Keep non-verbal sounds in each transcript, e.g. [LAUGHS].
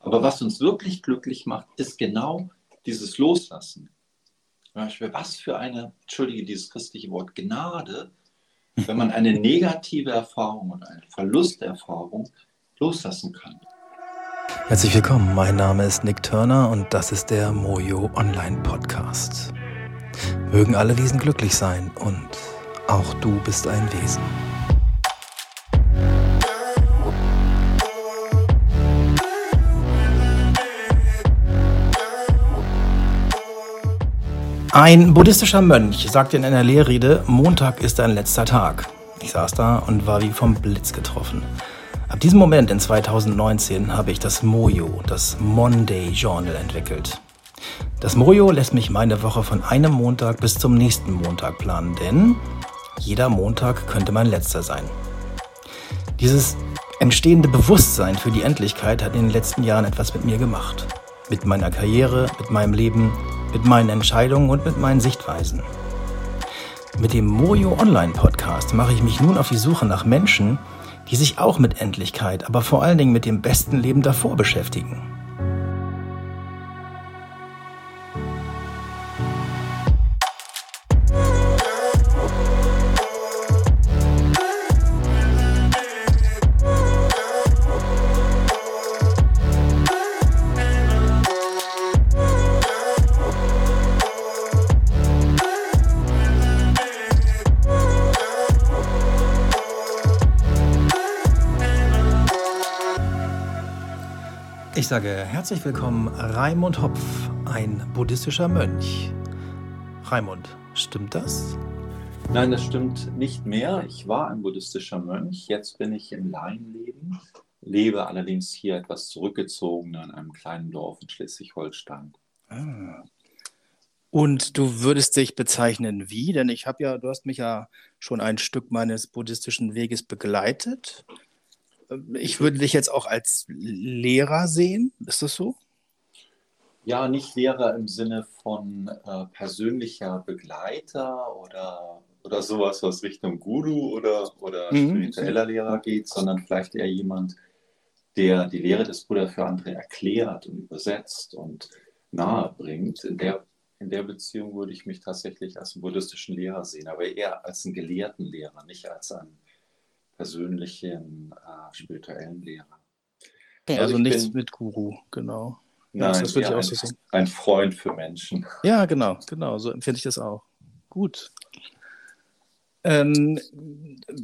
Aber was uns wirklich glücklich macht, ist genau dieses Loslassen. Was für eine, entschuldige dieses christliche Wort, Gnade, wenn man eine negative Erfahrung und eine Verlusterfahrung loslassen kann. Herzlich willkommen, mein Name ist Nick Turner und das ist der Mojo Online Podcast. Mögen alle Wesen glücklich sein und auch du bist ein Wesen. Ein buddhistischer Mönch sagte in einer Lehrrede, Montag ist ein letzter Tag. Ich saß da und war wie vom Blitz getroffen. Ab diesem Moment in 2019 habe ich das Mojo, das Monday Journal entwickelt. Das Mojo lässt mich meine Woche von einem Montag bis zum nächsten Montag planen, denn jeder Montag könnte mein letzter sein. Dieses entstehende Bewusstsein für die Endlichkeit hat in den letzten Jahren etwas mit mir gemacht. Mit meiner Karriere, mit meinem Leben, mit meinen Entscheidungen und mit meinen Sichtweisen. Mit dem Mojo Online Podcast mache ich mich nun auf die Suche nach Menschen, die sich auch mit Endlichkeit, aber vor allen Dingen mit dem besten Leben davor beschäftigen. Ich sage herzlich willkommen, Raimund Hopf, ein buddhistischer Mönch. Raimund, stimmt das? Nein, das stimmt nicht mehr. Ich war ein buddhistischer Mönch. Jetzt bin ich im Laienleben, lebe allerdings hier etwas zurückgezogen in einem kleinen Dorf in Schleswig-Holstein. Ah. Und du würdest dich bezeichnen wie? Denn ich habe ja, du hast mich ja schon ein Stück meines buddhistischen Weges begleitet ich würde dich jetzt auch als Lehrer sehen. Ist das so? Ja, nicht Lehrer im Sinne von äh, persönlicher Begleiter oder, oder sowas, was Richtung Guru oder, oder mhm. spiritueller Lehrer geht, sondern vielleicht eher jemand, der die Lehre des Buddha für andere erklärt und übersetzt und nahe bringt. In der, in der Beziehung würde ich mich tatsächlich als einen buddhistischen Lehrer sehen, aber eher als einen gelehrten Lehrer, nicht als einen persönlichen äh, spirituellen Lehrer. Also, also nichts bin, mit Guru, genau. Nein, das würde ich auch ein, so sehen. Ein Freund für Menschen. [LAUGHS] Ja, genau, genau, so empfinde ich das auch. Gut. Ähm,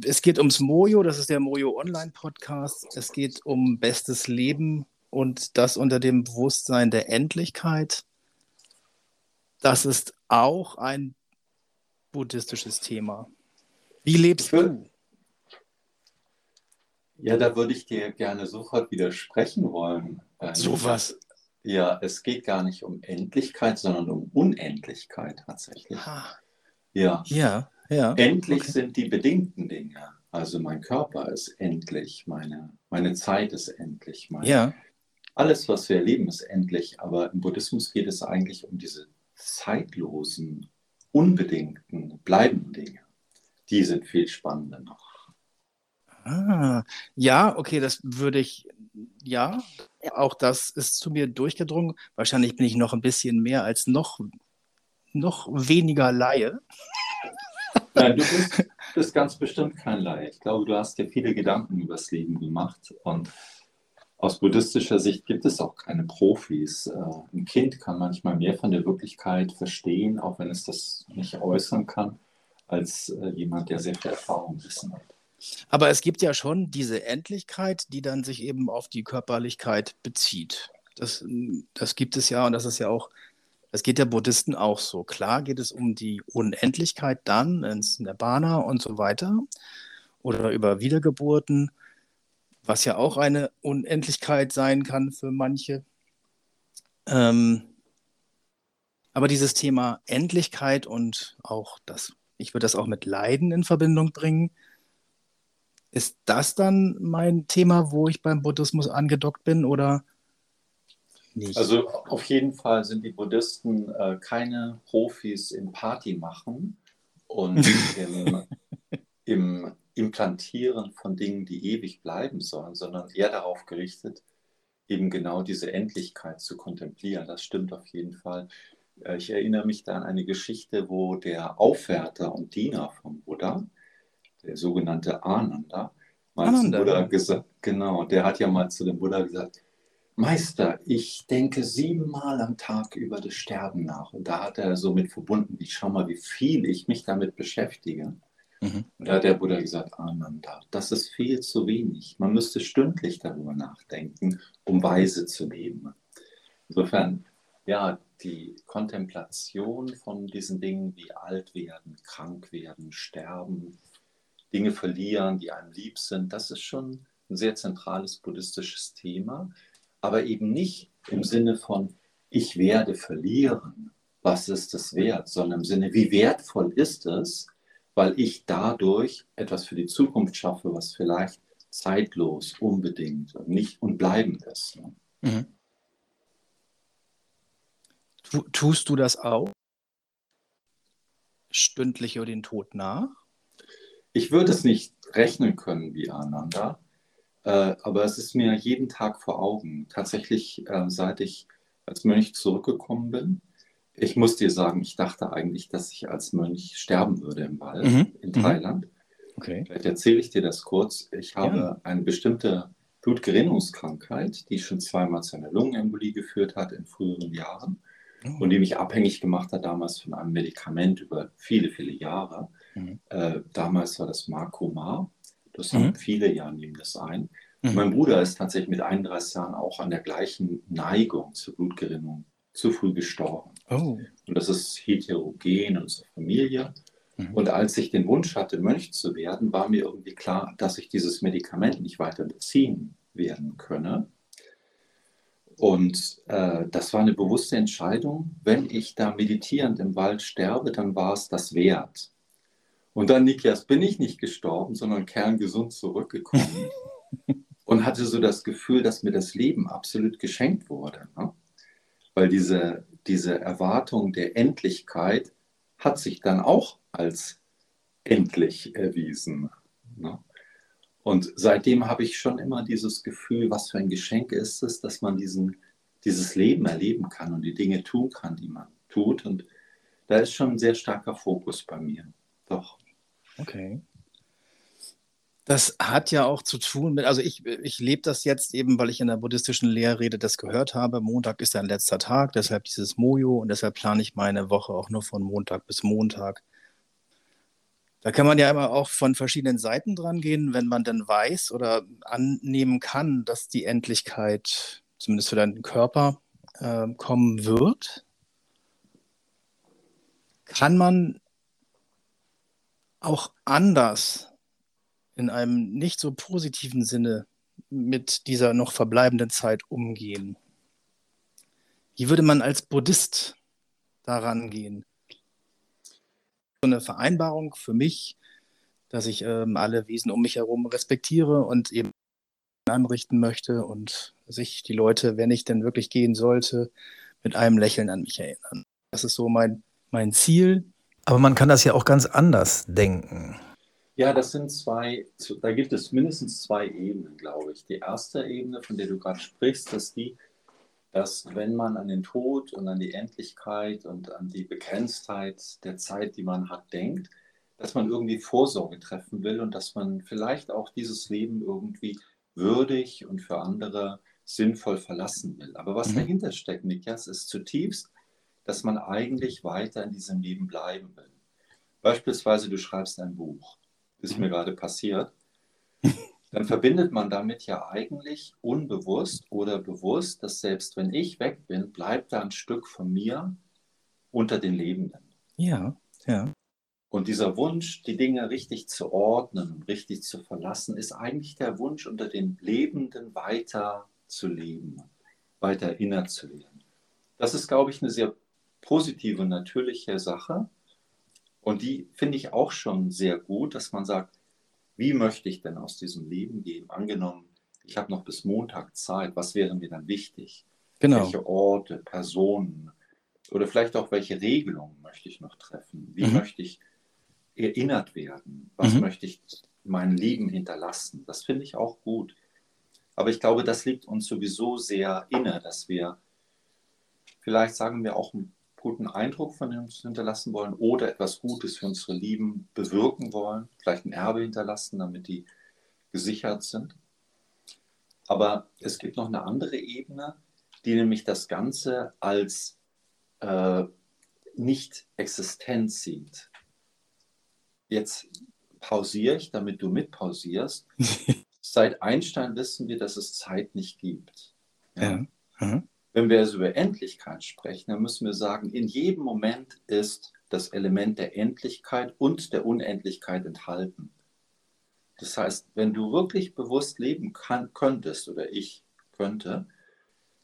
es geht ums Mojo, das ist der Mojo Online Podcast. Es geht um bestes Leben und das unter dem Bewusstsein der Endlichkeit. Das ist auch ein buddhistisches Thema. Wie lebst du? Ja, da würde ich dir gerne sofort widersprechen wollen. Äh, so was? Ja, es geht gar nicht um Endlichkeit, sondern um Unendlichkeit tatsächlich. Ja. Ja, ja. Endlich okay. sind die bedingten Dinge. Also mein Körper ist endlich, meine, meine Zeit ist endlich. Meine, ja. Alles, was wir erleben, ist endlich. Aber im Buddhismus geht es eigentlich um diese zeitlosen, unbedingten, bleibenden Dinge. Die sind viel spannender noch. Ah, ja, okay, das würde ich, ja, auch das ist zu mir durchgedrungen. Wahrscheinlich bin ich noch ein bisschen mehr als noch, noch weniger Laie. Nein, du bist, bist ganz bestimmt kein Laie. Ich glaube, du hast dir viele Gedanken über das Leben gemacht und aus buddhistischer Sicht gibt es auch keine Profis. Äh, ein Kind kann manchmal mehr von der Wirklichkeit verstehen, auch wenn es das nicht äußern kann, als äh, jemand, der sehr viel Erfahrung wissen hat. Aber es gibt ja schon diese Endlichkeit, die dann sich eben auf die Körperlichkeit bezieht. Das, das gibt es ja und das ist ja auch, das geht der Buddhisten auch so. Klar geht es um die Unendlichkeit dann ins Nirvana und so weiter oder über Wiedergeburten, was ja auch eine Unendlichkeit sein kann für manche. Ähm, aber dieses Thema Endlichkeit und auch das, ich würde das auch mit Leiden in Verbindung bringen, ist das dann mein Thema, wo ich beim Buddhismus angedockt bin oder nicht? Also auf jeden Fall sind die Buddhisten äh, keine Profis im Party machen und [LAUGHS] im, im Implantieren von Dingen, die ewig bleiben sollen, sondern eher darauf gerichtet, eben genau diese Endlichkeit zu kontemplieren. Das stimmt auf jeden Fall. Äh, ich erinnere mich da an eine Geschichte, wo der Aufwärter und Diener vom Buddha, der sogenannte Ananda, mal Ananda, Buddha gesagt, genau, der hat ja mal zu dem Buddha gesagt, Meister, ich denke siebenmal am Tag über das Sterben nach. Und da hat er so mit verbunden, wie schau mal, wie viel ich mich damit beschäftige. Mhm. Und da hat der Buddha gesagt, Ananda, das ist viel zu wenig. Man müsste stündlich darüber nachdenken, um weise zu leben. Insofern, ja, die Kontemplation von diesen Dingen wie alt werden, krank werden, sterben, Dinge verlieren, die einem lieb sind, das ist schon ein sehr zentrales buddhistisches Thema aber eben nicht im Sinne von, ich werde verlieren, was ist es wert, sondern im Sinne, wie wertvoll ist es, weil ich dadurch etwas für die Zukunft schaffe, was vielleicht zeitlos, unbedingt und nicht und bleibend ist. Ne? Mhm. Tust du das auch? Stündlich über den Tod nach? Ich würde es nicht rechnen können wie Ananda, äh, aber es ist mir jeden Tag vor Augen. Tatsächlich, äh, seit ich als Mönch zurückgekommen bin, ich muss dir sagen, ich dachte eigentlich, dass ich als Mönch sterben würde im Wald mhm. in mhm. Thailand. Okay. Vielleicht erzähle ich dir das kurz. Ich habe ja. eine bestimmte Blutgerinnungskrankheit, die schon zweimal zu einer Lungenembolie geführt hat in früheren Jahren oh. und die mich abhängig gemacht hat damals von einem Medikament über viele, viele Jahre. Mhm. Äh, damals war das Marcomar. Das mhm. haben viele ja, nehmen das ein. Mhm. Mein Bruder ist tatsächlich mit 31 Jahren auch an der gleichen Neigung zur Blutgerinnung zu früh gestorben. Oh. Und das ist heterogen in unserer Familie. Mhm. Und als ich den Wunsch hatte, Mönch zu werden, war mir irgendwie klar, dass ich dieses Medikament nicht weiter beziehen werden könne. Und äh, das war eine bewusste Entscheidung. Wenn ich da meditierend im Wald sterbe, dann war es das wert. Und dann, Nikias, bin ich nicht gestorben, sondern kerngesund zurückgekommen [LAUGHS] und hatte so das Gefühl, dass mir das Leben absolut geschenkt wurde. Ne? Weil diese, diese Erwartung der Endlichkeit hat sich dann auch als endlich erwiesen. Ne? Und seitdem habe ich schon immer dieses Gefühl, was für ein Geschenk ist es, dass man diesen, dieses Leben erleben kann und die Dinge tun kann, die man tut. Und da ist schon ein sehr starker Fokus bei mir. Doch. Okay. Das hat ja auch zu tun mit, also ich, ich lebe das jetzt eben, weil ich in der buddhistischen Lehrrede das gehört habe. Montag ist ein letzter Tag, deshalb dieses Mojo und deshalb plane ich meine Woche auch nur von Montag bis Montag. Da kann man ja immer auch von verschiedenen Seiten dran gehen, wenn man dann weiß oder annehmen kann, dass die Endlichkeit, zumindest für deinen Körper, äh, kommen wird. Kann man auch anders in einem nicht so positiven Sinne mit dieser noch verbleibenden Zeit umgehen? Wie würde man als Buddhist daran gehen? So eine Vereinbarung für mich, dass ich ähm, alle Wesen um mich herum respektiere und eben anrichten möchte und sich die Leute, wenn ich denn wirklich gehen sollte, mit einem Lächeln an mich erinnern. Das ist so mein, mein Ziel, aber man kann das ja auch ganz anders denken. Ja, das sind zwei, da gibt es mindestens zwei Ebenen, glaube ich. Die erste Ebene, von der du gerade sprichst, ist die, dass wenn man an den Tod und an die Endlichkeit und an die Begrenztheit der Zeit, die man hat, denkt, dass man irgendwie Vorsorge treffen will und dass man vielleicht auch dieses Leben irgendwie würdig und für andere sinnvoll verlassen will. Aber was mhm. dahinter steckt, Niklas, ist zutiefst dass man eigentlich weiter in diesem Leben bleiben will. Beispielsweise, du schreibst ein Buch, das ist mir gerade passiert, [LAUGHS] dann verbindet man damit ja eigentlich unbewusst oder bewusst, dass selbst wenn ich weg bin, bleibt da ein Stück von mir unter den Lebenden. Ja, ja. Und dieser Wunsch, die Dinge richtig zu ordnen und richtig zu verlassen, ist eigentlich der Wunsch, unter den Lebenden weiter zu leben, weiter erinnert zu werden. Das ist, glaube ich, eine sehr positive, natürliche Sache. Und die finde ich auch schon sehr gut, dass man sagt, wie möchte ich denn aus diesem Leben gehen? Angenommen, ich habe noch bis Montag Zeit, was wäre mir dann wichtig? Genau. Welche Orte, Personen oder vielleicht auch welche Regelungen möchte ich noch treffen? Wie mhm. möchte ich erinnert werden? Was mhm. möchte ich mein Leben hinterlassen? Das finde ich auch gut. Aber ich glaube, das liegt uns sowieso sehr inne, dass wir vielleicht, sagen wir, auch einen guten Eindruck von uns hinterlassen wollen oder etwas Gutes für unsere Lieben bewirken wollen, vielleicht ein Erbe hinterlassen, damit die gesichert sind. Aber es gibt noch eine andere Ebene, die nämlich das Ganze als äh, nicht existent sieht. Jetzt pausiere ich, damit du mitpausierst. [LAUGHS] Seit Einstein wissen wir, dass es Zeit nicht gibt. Ja. ja. Wenn wir also über Endlichkeit sprechen, dann müssen wir sagen, in jedem Moment ist das Element der Endlichkeit und der Unendlichkeit enthalten. Das heißt, wenn du wirklich bewusst leben kann, könntest oder ich könnte,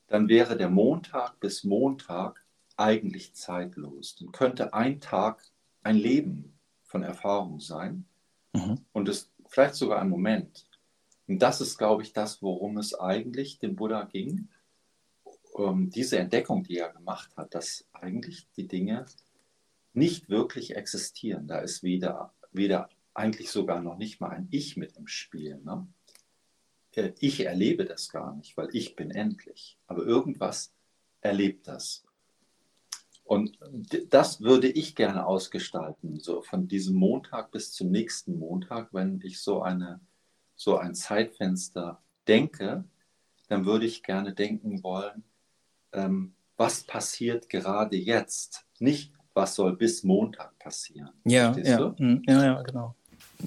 dann wäre der Montag bis Montag eigentlich zeitlos. Dann könnte ein Tag ein Leben von Erfahrung sein mhm. und es vielleicht sogar ein Moment. Und das ist, glaube ich, das, worum es eigentlich dem Buddha ging. Ähm, diese Entdeckung, die er gemacht hat, dass eigentlich die Dinge nicht wirklich existieren. Da ist weder, weder eigentlich sogar noch nicht mal ein Ich mit im Spiel. Ne? Äh, ich erlebe das gar nicht, weil ich bin endlich. Aber irgendwas erlebt das. Und das würde ich gerne ausgestalten, so von diesem Montag bis zum nächsten Montag, wenn ich so eine so ein Zeitfenster denke, dann würde ich gerne denken wollen, ähm, was passiert gerade jetzt, nicht was soll bis Montag passieren. Ja, ja, hm, ja, ja, genau.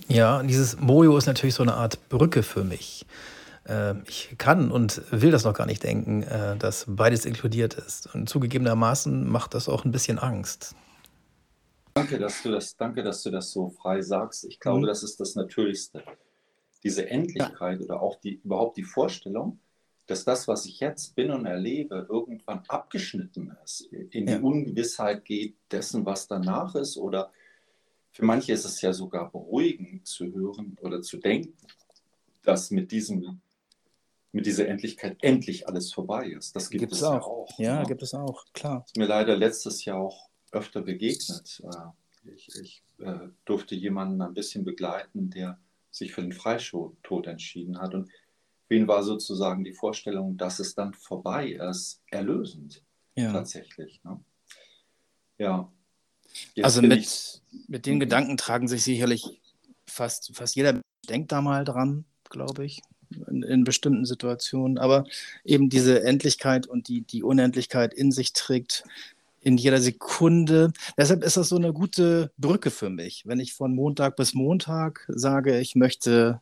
Ja, dieses Mojo ist natürlich so eine Art Brücke für mich. Ähm, ich kann und will das noch gar nicht denken, äh, dass beides inkludiert ist. Und zugegebenermaßen macht das auch ein bisschen Angst. Danke, dass du das, danke, dass du das so frei sagst. Ich glaube, mhm. das ist das Natürlichste diese Endlichkeit ja. oder auch die, überhaupt die Vorstellung, dass das, was ich jetzt bin und erlebe, irgendwann abgeschnitten ist, in die ja. Ungewissheit geht dessen, was danach ist. Oder für manche ist es ja sogar beruhigend zu hören oder zu denken, dass mit, diesem, mit dieser Endlichkeit endlich alles vorbei ist. Das gibt, gibt es, auch. Ja, auch, ja, ne? gibt es auch, klar. Das ist mir leider letztes Jahr auch öfter begegnet. Äh, ich, ich äh, durfte jemanden ein bisschen begleiten, der sich für den Freitod entschieden hat. Und ihn war sozusagen die Vorstellung, dass es dann vorbei ist, erlösend. Ja. Tatsächlich. Ne? Ja. Jetzt also mit, mit den Gedanken tragen sich sicherlich fast, fast jeder denkt da mal dran, glaube ich, in, in, bestimmten Situationen. Aber eben diese Endlichkeit und die, die Unendlichkeit in sich trägt, in jeder Sekunde. Deshalb ist das so eine gute Brücke für mich. Wenn ich von Montag bis Montag sage, ich möchte,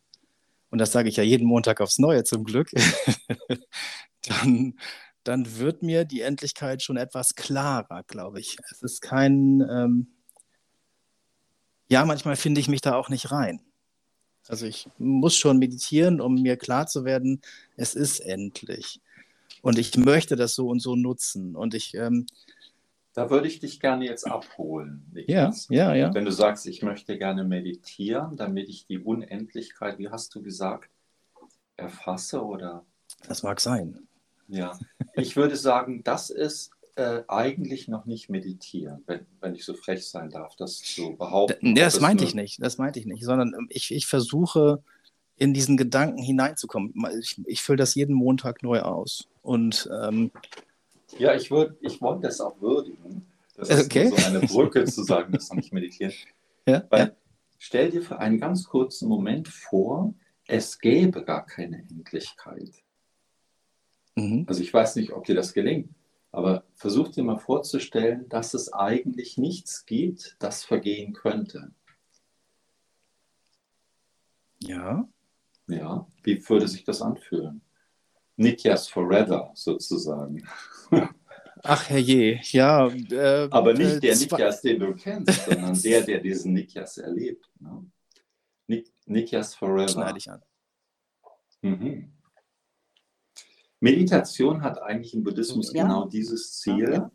und das sage ich ja jeden Montag aufs Neue zum Glück, [LAUGHS] dann, dann wird mir die Endlichkeit schon etwas klarer, glaube ich. Es ist kein, ähm, ja, manchmal finde ich mich da auch nicht rein. Also ich muss schon meditieren, um mir klar zu werden, es ist endlich. Und ich möchte das so und so nutzen. Und ich ähm, da würde ich dich gerne jetzt abholen. Ja, ja, ja. Wenn du sagst, ich möchte gerne meditieren, damit ich die Unendlichkeit, wie hast du gesagt, erfasse oder? Das mag sein. Ja, ich würde sagen, das ist äh, eigentlich noch nicht meditieren, wenn, wenn ich so frech sein darf, das zu behaupten. das meinte ich nicht, das meinte ich nicht, sondern ähm, ich, ich versuche in diesen Gedanken hineinzukommen. Ich, ich fülle das jeden Montag neu aus. Und ähm, ja, ich, würd, ich wollte das auch würdigen. Das ist okay. so eine Brücke zu sagen, das soll nicht meditieren. Ja, Weil ja. stell dir für einen ganz kurzen Moment vor, es gäbe gar keine Endlichkeit. Mhm. Also ich weiß nicht, ob dir das gelingt, aber versuch dir mal vorzustellen, dass es eigentlich nichts gibt, das vergehen könnte. Ja. Ja, wie würde sich das anfühlen? Nikias Forever sozusagen. Ach herrje, ja. Äh, Aber nicht der Nikias, den du kennst, sondern der, der diesen Nikias erlebt. Ne? Nik Nikias Forever. Schneide ich an. Mhm. Meditation hat eigentlich im Buddhismus ja. genau dieses Ziel. Ja.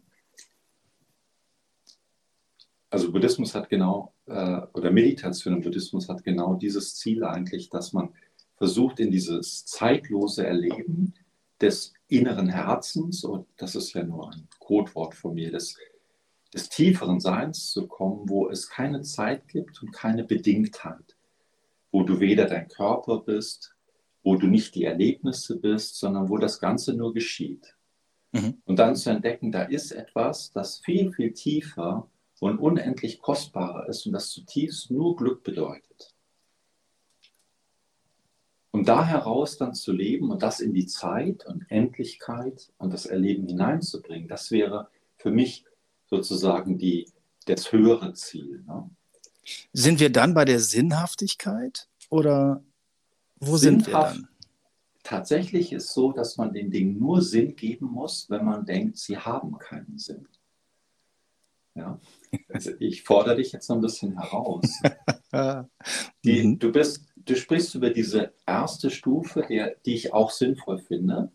Also Buddhismus hat genau, äh, oder Meditation im Buddhismus hat genau dieses Ziel eigentlich, dass man versucht, in dieses zeitlose Erleben des inneren Herzens, und das ist ja nur ein Codewort von mir, des, des tieferen Seins zu kommen, wo es keine Zeit gibt und keine Bedingtheit, wo du weder dein Körper bist, wo du nicht die Erlebnisse bist, sondern wo das Ganze nur geschieht. Mhm. Und dann zu entdecken, da ist etwas, das viel, viel tiefer und unendlich kostbarer ist und das zutiefst nur Glück bedeutet. Und da heraus dann zu leben und das in die Zeit und Endlichkeit und das Erleben hineinzubringen, das wäre für mich sozusagen die, das höhere Ziel. Ne? Sind wir dann bei der Sinnhaftigkeit oder wo Sinnhaft, sind wir dann? Tatsächlich ist so, dass man den Dingen nur Sinn geben muss, wenn man denkt, sie haben keinen Sinn. Ja? [LAUGHS] Also ich fordere dich jetzt noch ein bisschen heraus. [LAUGHS] Die, mhm. du, bist, du sprichst über diese erste Stufe, der, die ich auch sinnvoll finde,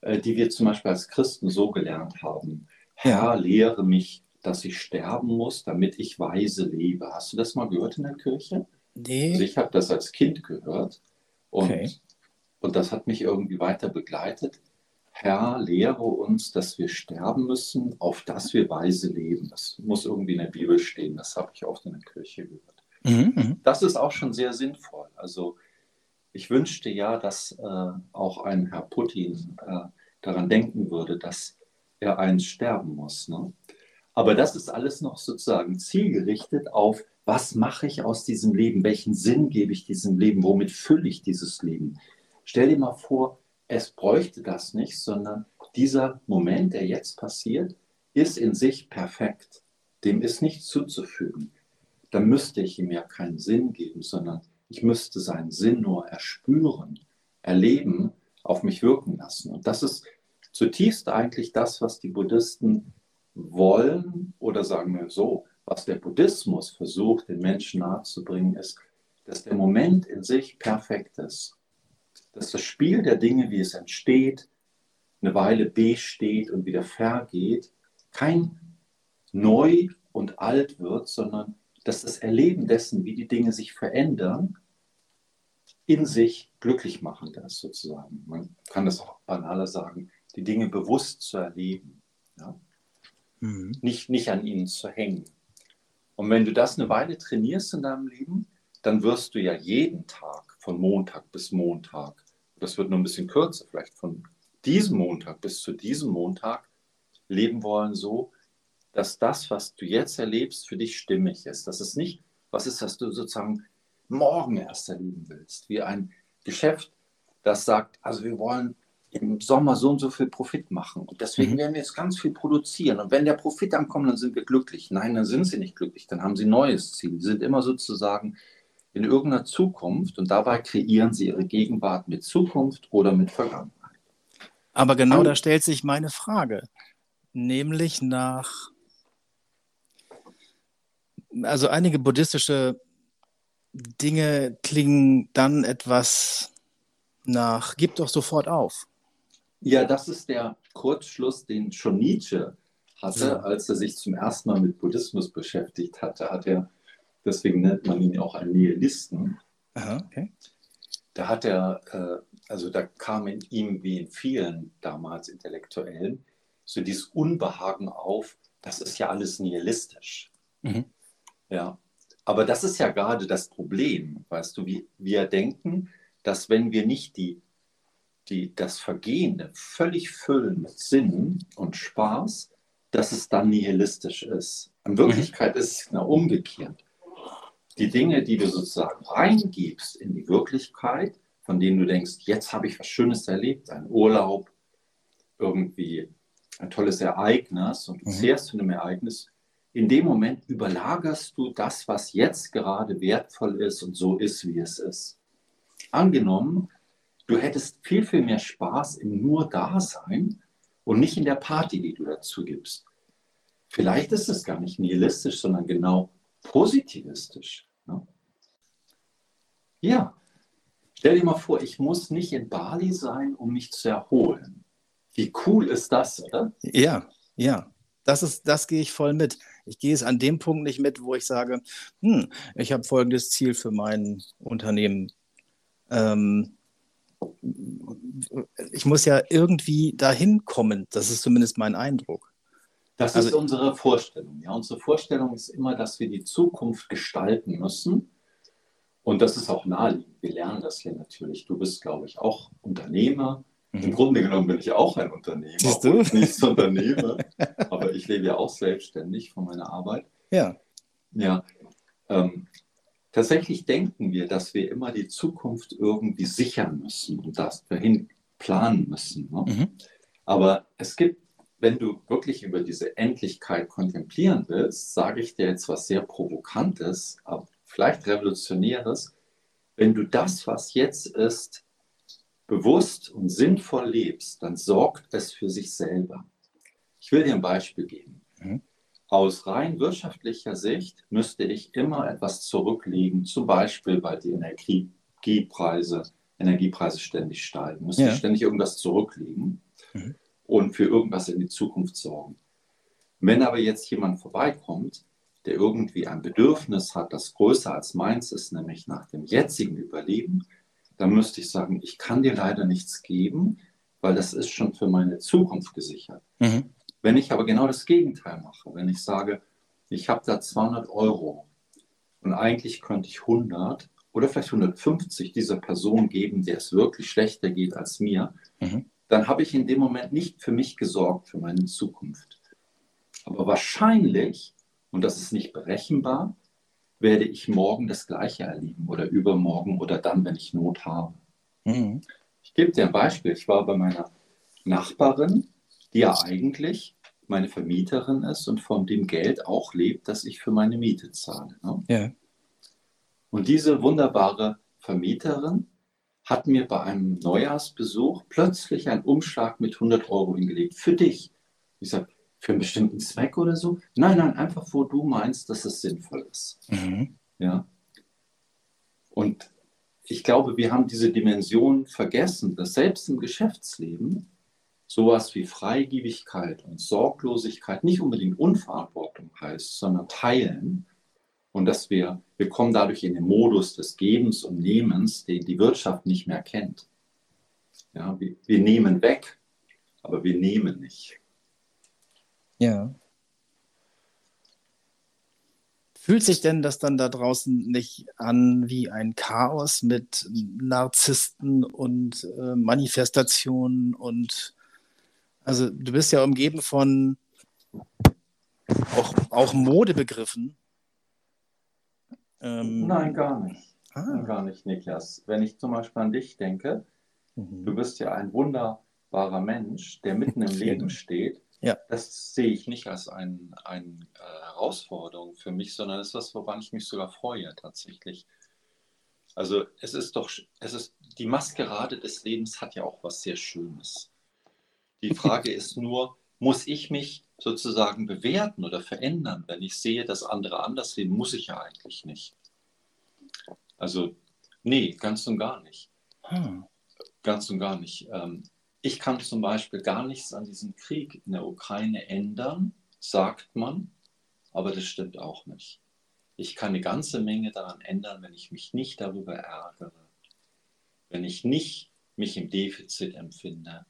äh, die wir zum Beispiel als Christen so gelernt haben. Herr, lehre mich, dass ich sterben muss, damit ich weise lebe. Hast du das mal gehört in der Kirche? Nee. Also ich habe das als Kind gehört und, okay. und das hat mich irgendwie weiter begleitet. Herr, lehre uns, dass wir sterben müssen, auf dass wir weise leben. Das muss irgendwie in der Bibel stehen. Das habe ich oft in der Kirche gehört. Mhm, das ist auch schon sehr sinnvoll. Also ich wünschte ja, dass äh, auch ein Herr Putin äh, daran denken würde, dass er eins sterben muss. Ne? Aber das ist alles noch sozusagen zielgerichtet auf, was mache ich aus diesem Leben? Welchen Sinn gebe ich diesem Leben? Womit fülle ich dieses Leben? Stell dir mal vor, es bräuchte das nicht, sondern dieser Moment, der jetzt passiert, ist in sich perfekt. Dem ist nichts zuzufügen. Da müsste ich ihm ja keinen Sinn geben, sondern ich müsste seinen Sinn nur erspüren, erleben, auf mich wirken lassen. Und das ist zutiefst eigentlich das, was die Buddhisten wollen oder sagen wir so, was der Buddhismus versucht, den Menschen nahezubringen, ist, dass der Moment in sich perfekt ist dass das Spiel der Dinge, wie es entsteht, eine Weile besteht und wieder vergeht, kein neu und alt wird, sondern dass das Erleben dessen, wie die Dinge sich verändern, in sich glücklich machen ist sozusagen. Man kann das auch banaler sagen, die Dinge bewusst zu erleben. Ja? Mhm. Nicht, nicht an ihnen zu hängen. Und wenn du das eine Weile trainierst in deinem Leben, dann wirst du ja jeden Tag, von Montag bis Montag, das wird nur ein bisschen kürzer, vielleicht von diesem Montag bis zu diesem Montag leben wollen, so, dass das, was du jetzt erlebst, für dich stimmig ist. Dass es nicht was ist, was du sozusagen morgen erst erleben willst. Wie ein Geschäft, das sagt, also wir wollen im Sommer so und so viel Profit machen. Und deswegen mhm. werden wir jetzt ganz viel produzieren. Und wenn der Profit ankommt, dann sind wir glücklich. Nein, dann sind sie nicht glücklich. Dann haben sie ein neues Ziel. Sie sind immer sozusagen in irgendeiner Zukunft und dabei kreieren sie ihre Gegenwart mit Zukunft oder mit Vergangenheit. Aber genau da stellt sich meine Frage, nämlich nach, also einige buddhistische Dinge klingen dann etwas nach, gib doch sofort auf. Ja, das ist der Kurzschluss, den schon Nietzsche hatte, ja. als er sich zum ersten Mal mit Buddhismus beschäftigt hatte. Hat er Deswegen nennt man ihn auch einen Nihilisten. Aha, okay. Da hat er, äh, also da kam in ihm wie in vielen damals Intellektuellen so dieses Unbehagen auf, das ist ja alles nihilistisch. Mhm. Ja, aber das ist ja gerade das Problem, weißt du, wie wir denken, dass wenn wir nicht die, die, das Vergehende völlig füllen mit Sinn und Spaß, dass es dann nihilistisch ist. In Wirklichkeit mhm. ist es genau umgekehrt die Dinge, die du sozusagen reingibst in die Wirklichkeit, von denen du denkst, jetzt habe ich was Schönes erlebt, ein Urlaub, irgendwie ein tolles Ereignis und du mhm. zehrst von dem Ereignis, in dem Moment überlagerst du das, was jetzt gerade wertvoll ist und so ist, wie es ist. Angenommen, du hättest viel, viel mehr Spaß im nur Dasein und nicht in der Party, die du dazu gibst. Vielleicht ist es gar nicht nihilistisch, sondern genau positivistisch. Ne? Ja, stell dir mal vor, ich muss nicht in Bali sein, um mich zu erholen. Wie cool ist das, oder? Ja, ja. Das, ist, das gehe ich voll mit. Ich gehe es an dem Punkt nicht mit, wo ich sage, hm, ich habe folgendes Ziel für mein Unternehmen. Ähm, ich muss ja irgendwie dahin kommen. Das ist zumindest mein Eindruck. Das also, ist unsere Vorstellung. Ja, unsere Vorstellung ist immer, dass wir die Zukunft gestalten müssen Und das ist auch naheliegend. Wir lernen das hier natürlich. Du bist, glaube ich, auch Unternehmer. Im Grunde genommen bin ich auch ein Unternehmer. Siehst du? Nichts Unternehmer. aber ich lebe ja auch selbstständig von meiner Arbeit. Ja. Ja. Ähm, tatsächlich denken wir, dass wir immer die Zukunft irgendwie sichern müssen und das dahin planen müssen. Ne? Mhm. Aber es gibt, wenn du wirklich über diese Endlichkeit kontemplieren willst, sage ich dir jetzt was sehr Provokantes, aber vielleicht Revolutionäres. Wenn du das, was jetzt ist, bewusst und sinnvoll lebst, dann sorgt es für sich selber. Ich will dir ein Beispiel geben. Mhm. Aus rein wirtschaftlicher Sicht müsste ich immer etwas zurücklegen, zum Beispiel, weil die Energiepreise, Energiepreise ständig steigen. Müsste ja. ich ständig irgendwas zurücklegen mhm. und für irgendwas in die Zukunft sorgen. Wenn aber jetzt jemand vorbeikommt, der irgendwie ein Bedürfnis hat, das größer als meins ist, nämlich nach dem jetzigen Überleben, dann müsste ich sagen, ich kann dir leider nichts geben, weil das ist schon für meine Zukunft gesichert. Mhm. Wenn ich aber genau das Gegenteil mache, wenn ich sage, ich habe da 200 Euro und eigentlich könnte ich 100 oder vielleicht 150 dieser Person geben, der es wirklich schlechter geht als mir, mhm. dann habe ich in dem Moment nicht für mich gesorgt, für meine Zukunft. Aber wahrscheinlich, und das ist nicht berechenbar, werde ich morgen das Gleiche erleben oder übermorgen oder dann, wenn ich Not habe. Mhm. Ich gebe dir ein Beispiel. Ich war bei meiner Nachbarin, die ja eigentlich meine Vermieterin ist und von dem Geld auch lebt, das ich für meine Miete zahle. Ne? Ja. Und diese wunderbare Vermieterin hat mir bei einem Neujahrsbesuch plötzlich einen Umschlag mit 100 Euro hingelegt. Für dich. Ich sage, für einen bestimmten Zweck oder so? Nein, nein, einfach wo du meinst, dass es sinnvoll ist. Mhm. Ja. Und ich glaube, wir haben diese Dimension vergessen, dass selbst im Geschäftsleben sowas wie Freigiebigkeit und Sorglosigkeit nicht unbedingt Unverantwortung heißt, sondern Teilen. Und dass wir, wir kommen dadurch in den Modus des Gebens und Nehmens, den die Wirtschaft nicht mehr kennt. Ja, wir, wir nehmen weg, aber wir nehmen nicht. Ja. Fühlt sich denn das dann da draußen nicht an wie ein Chaos mit Narzissten und äh, Manifestationen und also du bist ja umgeben von auch, auch Modebegriffen. Ähm, Nein, gar nicht. Ah. Gar nicht, Niklas. Wenn ich zum Beispiel an dich denke, mhm. du bist ja ein wunderbarer Mensch, der mitten im Leben steht ja. Das sehe ich nicht als eine ein, äh, Herausforderung für mich, sondern es ist was, woran ich mich sogar freue tatsächlich. Also es ist doch, es ist, die Maskerade des Lebens hat ja auch was sehr Schönes. Die [LAUGHS] Frage ist nur, muss ich mich sozusagen bewerten oder verändern? Wenn ich sehe, dass andere anders sehen, muss ich ja eigentlich nicht. Also, nee, ganz und gar nicht. Hm. Ganz und gar nicht. Ähm, ich kann zum Beispiel gar nichts an diesem Krieg in der Ukraine ändern, sagt man, aber das stimmt auch nicht. Ich kann eine ganze Menge daran ändern, wenn ich mich nicht darüber ärgere, wenn ich nicht mich im Defizit empfinde,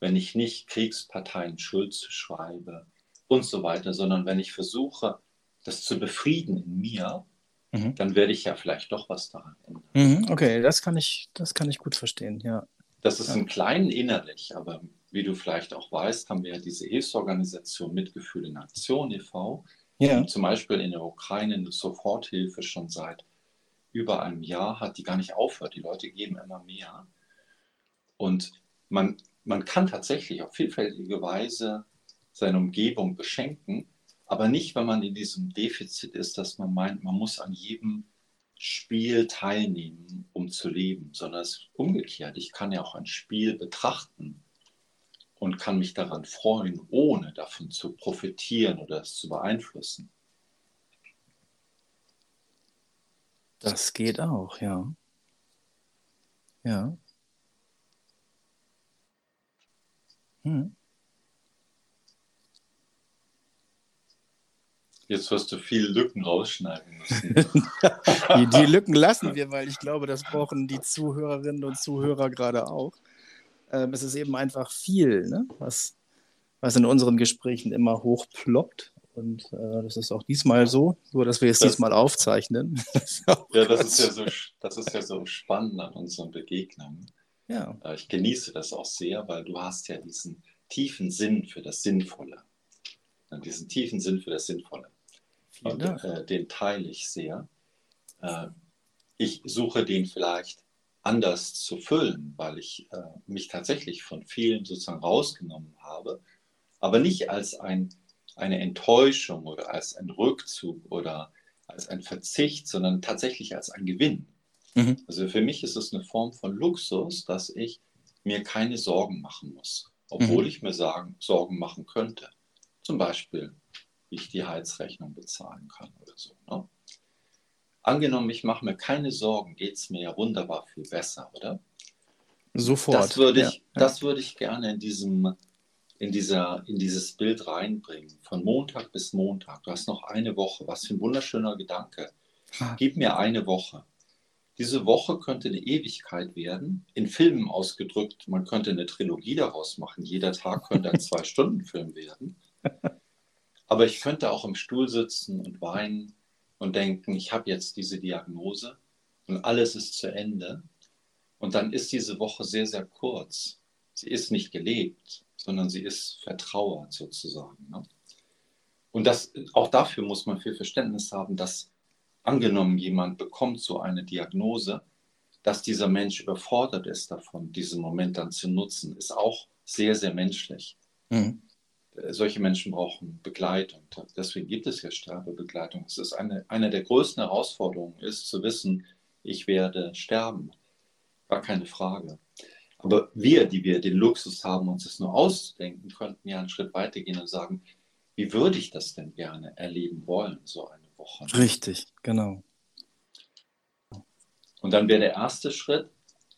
wenn ich nicht Kriegsparteien Schuld schreibe und so weiter, sondern wenn ich versuche, das zu befrieden in mir, mhm. dann werde ich ja vielleicht doch was daran ändern. Mhm, okay, das kann ich, das kann ich gut verstehen, ja. Das ist ja. ein klein innerlich, aber wie du vielleicht auch weißt, haben wir ja diese Hilfsorganisation Mitgefühl in Aktion e.V., ja. die zum Beispiel in der Ukraine eine Soforthilfe schon seit über einem Jahr hat, die gar nicht aufhört. Die Leute geben immer mehr. Und man, man kann tatsächlich auf vielfältige Weise seine Umgebung beschenken, aber nicht, wenn man in diesem Defizit ist, dass man meint, man muss an jedem Spiel teilnehmen, um zu leben, sondern es ist umgekehrt. Ich kann ja auch ein Spiel betrachten und kann mich daran freuen, ohne davon zu profitieren oder es zu beeinflussen. Das geht auch, ja. Ja. Hm. Jetzt wirst du viele Lücken rausschneiden müssen. [LAUGHS] die, die, Lücken lassen wir, weil ich glaube, das brauchen die Zuhörerinnen und Zuhörer gerade auch. Ähm, es ist eben einfach viel, ne? was, was in unseren Gesprächen immer hochploppt. Und äh, das ist auch diesmal so, nur dass wir jetzt das, diesmal aufzeichnen. [LAUGHS] ja, das ist ja, so, das ist ja so spannend an unseren Begegnungen. Ja. Äh, ich genieße das auch sehr, weil du hast ja diesen tiefen Sinn für das Sinnvolle. Diesen tiefen Sinn für das Sinnvolle. Und äh, den teile ich sehr. Äh, ich suche den vielleicht anders zu füllen, weil ich äh, mich tatsächlich von vielen sozusagen rausgenommen habe, aber nicht als ein, eine Enttäuschung oder als ein Rückzug oder als ein Verzicht, sondern tatsächlich als ein Gewinn. Mhm. Also für mich ist es eine Form von Luxus, dass ich mir keine Sorgen machen muss, obwohl mhm. ich mir sagen, Sorgen machen könnte. Zum Beispiel, ich die Heizrechnung bezahlen kann oder so. Ne? Angenommen, ich mache mir keine Sorgen, geht es mir ja wunderbar viel besser, oder? Sofort. Das würde ich, ja, Das würde ich gerne in, diesem, in, dieser, in dieses Bild reinbringen. Von Montag bis Montag. Du hast noch eine Woche. Was für ein wunderschöner Gedanke. Gib mir eine Woche. Diese Woche könnte eine Ewigkeit werden. In Filmen ausgedrückt, man könnte eine Trilogie daraus machen. Jeder Tag könnte ein [LAUGHS] Zwei-Stunden-Film werden. Aber ich könnte auch im Stuhl sitzen und weinen und denken, ich habe jetzt diese Diagnose und alles ist zu Ende. Und dann ist diese Woche sehr, sehr kurz. Sie ist nicht gelebt, sondern sie ist vertrauert sozusagen. Ne? Und das, auch dafür muss man viel Verständnis haben, dass angenommen jemand bekommt so eine Diagnose, dass dieser Mensch überfordert ist davon, diesen Moment dann zu nutzen, ist auch sehr, sehr menschlich. Mhm solche Menschen brauchen Begleitung. Deswegen gibt es ja Sterbebegleitung. Es ist eine, eine der größten Herausforderungen, ist zu wissen, ich werde sterben. Gar keine Frage. Aber wir, die wir den Luxus haben, uns das nur auszudenken, könnten ja einen Schritt weiter gehen und sagen, wie würde ich das denn gerne erleben wollen, so eine Woche? Richtig, genau. Und dann wäre der erste Schritt,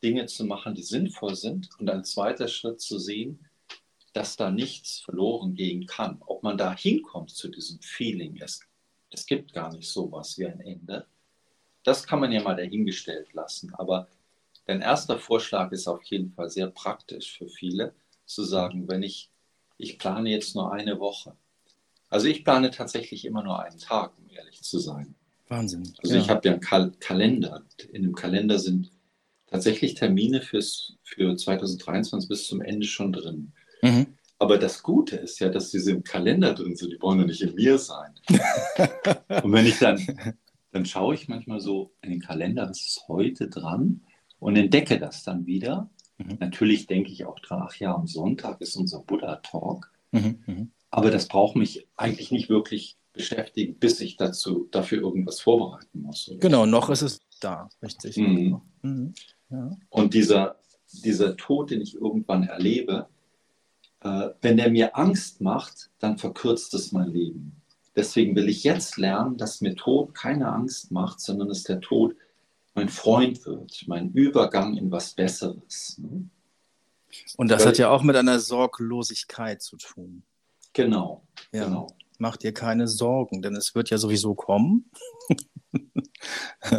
Dinge zu machen, die sinnvoll sind. Und ein zweiter Schritt zu sehen, dass da nichts verloren gehen kann. Ob man da hinkommt zu diesem Feeling, es, es gibt gar nicht sowas wie ein Ende, das kann man ja mal dahingestellt lassen. Aber dein erster Vorschlag ist auf jeden Fall sehr praktisch für viele, zu sagen, wenn ich, ich plane jetzt nur eine Woche. Also ich plane tatsächlich immer nur einen Tag, um ehrlich zu sein. Wahnsinn. Also ja. ich habe ja einen Kal Kalender. In dem Kalender sind tatsächlich Termine fürs, für 2023 bis zum Ende schon drin. Mhm. Aber das Gute ist ja, dass diese im Kalender drin sind, die wollen ja nicht in mir sein. [LAUGHS] und wenn ich dann, dann schaue ich manchmal so in den Kalender, was ist heute dran und entdecke das dann wieder. Mhm. Natürlich denke ich auch dran, ach ja, am Sonntag ist unser Buddha-Talk. Mhm. Mhm. Aber das braucht mich eigentlich nicht wirklich beschäftigen, bis ich dazu, dafür irgendwas vorbereiten muss. Genau, noch ist es da, richtig. Mhm. Mhm. Ja. Und dieser, dieser Tod, den ich irgendwann erlebe, äh, wenn der mir Angst macht, dann verkürzt es mein Leben. Deswegen will ich jetzt lernen, dass mir Tod keine Angst macht, sondern dass der Tod mein Freund wird, mein Übergang in was Besseres. Ne? Und das Weil, hat ja auch mit einer Sorglosigkeit zu tun. Genau, ja. genau. Mach dir keine Sorgen, denn es wird ja sowieso kommen.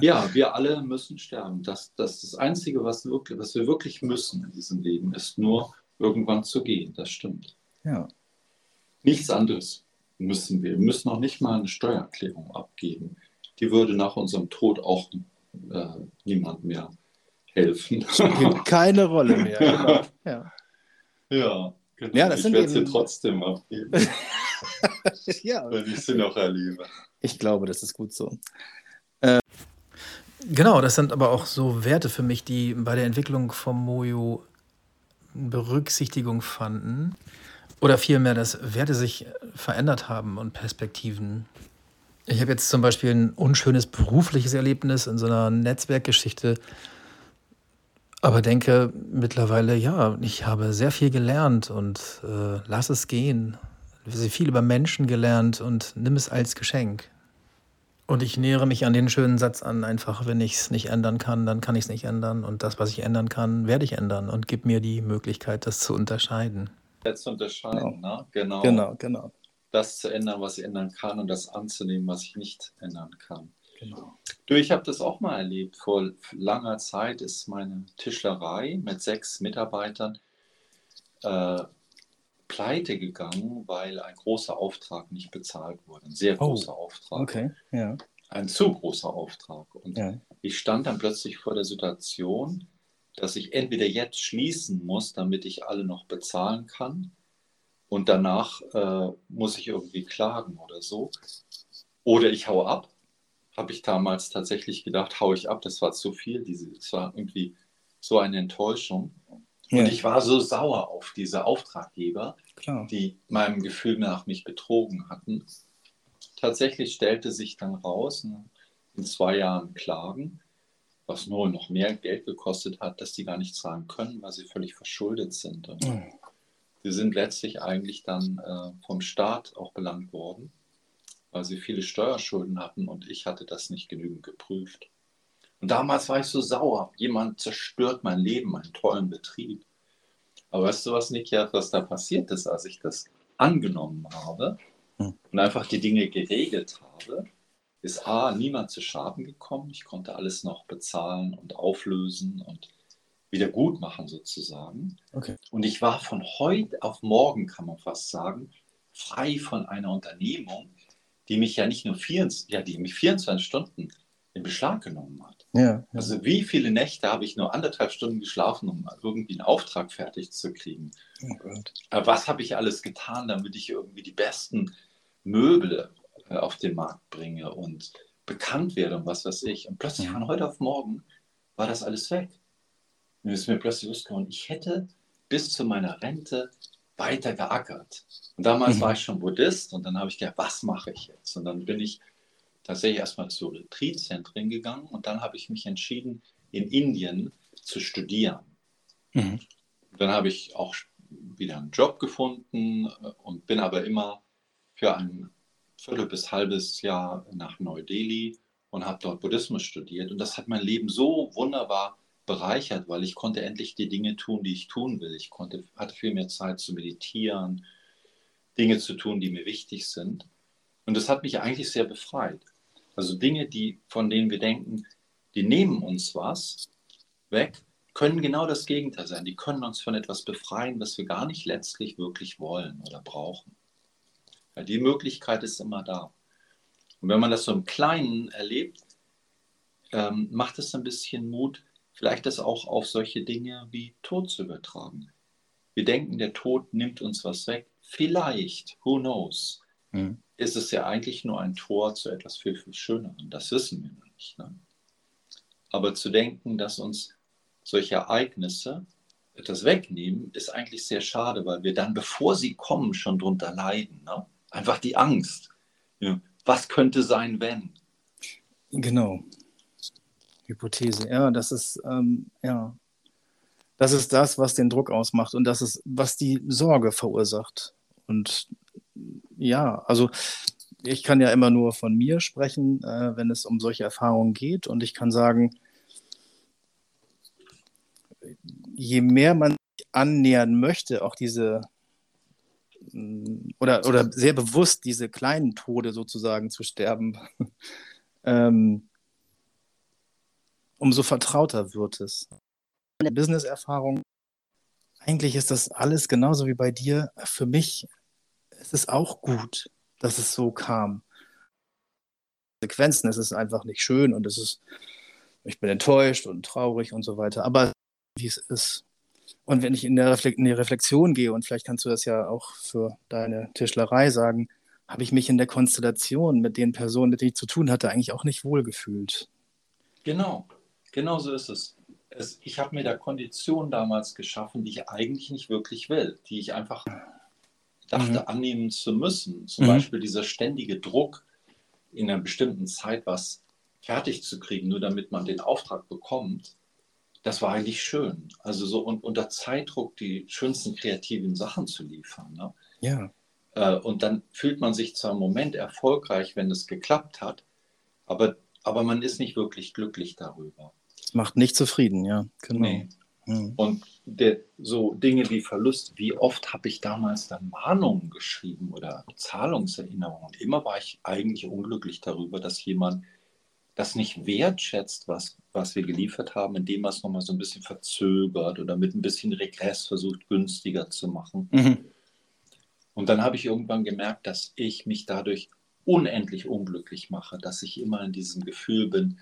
ja, wir alle müssen sterben. Das, das, das Einzige, was, wirklich, was wir wirklich müssen in diesem Leben, ist nur irgendwann zu gehen. Das stimmt. Ja. Nichts anderes müssen wir. Wir müssen noch nicht mal eine Steuererklärung abgeben. Die würde nach unserem Tod auch äh, niemand mehr helfen. Spielt [LAUGHS] keine Rolle mehr. [LAUGHS] Genau. Ja. Ja, genau. ja das ich werde sie trotzdem abgeben. [LAUGHS] ja. Wenn ich sie noch erlebe. Ich glaube, das ist gut so. Äh, genau, das sind aber auch so Werte für mich, die bei der Entwicklung vom Mojo Berücksichtigung fanden oder vielmehr, dass Werte sich verändert haben und Perspektiven. Ich habe jetzt zum Beispiel ein unschönes berufliches Erlebnis in so einer Netzwerkgeschichte, aber denke mittlerweile, ja, ich habe sehr viel gelernt und äh, lass es gehen. Ich habe viel über Menschen gelernt und nimm es als Geschenk. Und ich nähere mich an den schönen Satz an, einfach, wenn ich es nicht ändern kann, dann kann ich es nicht ändern. Und das, was ich ändern kann, werde ich ändern und gib mir die Möglichkeit, das zu unterscheiden. Das zu unterscheiden, genau. ne? Genau. Genau, genau. Das zu ändern, was ich ändern kann und das anzunehmen, was ich nicht ändern kann. Genau. Du, ich habe das auch mal erlebt. Vor langer Zeit ist meine Tischlerei mit sechs Mitarbeitern äh, pleite gegangen, weil ein großer Auftrag nicht bezahlt wurde. Ein sehr oh, großer oh, Auftrag. Okay, ja. Ein zu großer Auftrag. Und ja. ich stand dann plötzlich vor der Situation, dass ich entweder jetzt schließen muss, damit ich alle noch bezahlen kann, und danach äh, muss ich irgendwie klagen oder so. Oder ich hau ab. Habe ich damals tatsächlich gedacht, hau ich ab, das war zu viel. Diese, das war irgendwie so eine Enttäuschung. Ja. Und ich war so sauer auf diese Auftraggeber, Klar. die meinem Gefühl nach mich betrogen hatten. Tatsächlich stellte sich dann raus, ne, in zwei Jahren Klagen, was nur noch mehr Geld gekostet hat, dass die gar nicht zahlen können, weil sie völlig verschuldet sind. Und mhm. die sind letztlich eigentlich dann äh, vom Staat auch belangt worden, weil sie viele Steuerschulden hatten und ich hatte das nicht genügend geprüft. Und damals war ich so sauer. Jemand zerstört mein Leben, meinen tollen Betrieb. Aber weißt du was, Nikia, was da passiert ist, als ich das angenommen habe hm. und einfach die Dinge geregelt habe, ist A, niemand zu Schaden gekommen. Ich konnte alles noch bezahlen und auflösen und wieder gut machen sozusagen. Okay. Und ich war von heute auf morgen, kann man fast sagen, frei von einer Unternehmung, die mich ja nicht nur 24, ja, die mich 24 Stunden in Beschlag genommen hat. Ja, ja. Also wie viele Nächte habe ich nur anderthalb Stunden geschlafen, um irgendwie einen Auftrag fertig zu kriegen? Oh Was habe ich alles getan, damit ich irgendwie die besten Möbel äh, auf den Markt bringe und bekannt werde und was weiß ich. Und plötzlich von heute auf morgen war das alles weg. Und es ist mir plötzlich bewusst geworden, ich hätte bis zu meiner Rente weiter geackert. Und damals mhm. war ich schon Buddhist und dann habe ich gedacht, was mache ich jetzt? Und dann bin ich tatsächlich erstmal zu Retreat-Zentren gegangen und dann habe ich mich entschieden, in Indien zu studieren. Mhm. Dann habe ich auch wieder einen Job gefunden äh, und bin aber immer für ein Viertel bis halbes Jahr nach Neu-Delhi und habe dort Buddhismus studiert. Und das hat mein Leben so wunderbar bereichert, weil ich konnte endlich die Dinge tun, die ich tun will. Ich konnte, hatte viel mehr Zeit zu meditieren, Dinge zu tun, die mir wichtig sind. Und das hat mich eigentlich sehr befreit. Also Dinge, die, von denen wir denken, die nehmen uns was weg, können genau das Gegenteil sein. Die können uns von etwas befreien, was wir gar nicht letztlich wirklich wollen oder brauchen. Ja, die Möglichkeit ist immer da. Und wenn man das so im Kleinen erlebt, ähm, macht es ein bisschen Mut, vielleicht das auch auf solche Dinge wie Tod zu übertragen. Wir denken, der Tod nimmt uns was weg. Vielleicht, who knows? Mhm ist es ja eigentlich nur ein Tor zu etwas viel, viel Schönerem. Das wissen wir noch nicht. Ne? Aber zu denken, dass uns solche Ereignisse etwas wegnehmen, ist eigentlich sehr schade, weil wir dann, bevor sie kommen, schon drunter leiden. Ne? Einfach die Angst. Ja. Was könnte sein, wenn? Genau. Hypothese. Ja, das ist, ähm, ja, das ist das, was den Druck ausmacht und das ist, was die Sorge verursacht. Und ja, also ich kann ja immer nur von mir sprechen, äh, wenn es um solche Erfahrungen geht. Und ich kann sagen, je mehr man sich annähern möchte, auch diese mm, oder, oder sehr bewusst diese kleinen Tode sozusagen zu sterben, [LAUGHS] ähm, umso vertrauter wird es. Eine Business-Erfahrung, eigentlich ist das alles genauso wie bei dir für mich es ist auch gut, dass es so kam. Sequenzen, es ist einfach nicht schön und es ist, ich bin enttäuscht und traurig und so weiter, aber wie es ist. Und wenn ich in, der Refle in die Reflexion gehe, und vielleicht kannst du das ja auch für deine Tischlerei sagen, habe ich mich in der Konstellation mit den Personen, mit denen ich zu tun hatte, eigentlich auch nicht wohlgefühlt. Genau, genau so ist es. es ich habe mir da Konditionen damals geschaffen, die ich eigentlich nicht wirklich will, die ich einfach dachte, mhm. annehmen zu müssen. Zum mhm. Beispiel dieser ständige Druck, in einer bestimmten Zeit was fertig zu kriegen, nur damit man den Auftrag bekommt, das war eigentlich schön. Also so und, unter Zeitdruck die schönsten kreativen Sachen zu liefern. Ne? Ja. Äh, und dann fühlt man sich zwar im Moment erfolgreich, wenn es geklappt hat, aber, aber man ist nicht wirklich glücklich darüber. Macht nicht zufrieden, ja. Genau. Nee. Mhm. Und der, so Dinge wie Verlust, wie oft habe ich damals dann Mahnungen geschrieben oder Zahlungserinnerungen? Und immer war ich eigentlich unglücklich darüber, dass jemand das nicht wertschätzt, was, was wir geliefert haben, indem er es nochmal so ein bisschen verzögert oder mit ein bisschen Regress versucht, günstiger zu machen. Mhm. Und dann habe ich irgendwann gemerkt, dass ich mich dadurch unendlich unglücklich mache, dass ich immer in diesem Gefühl bin,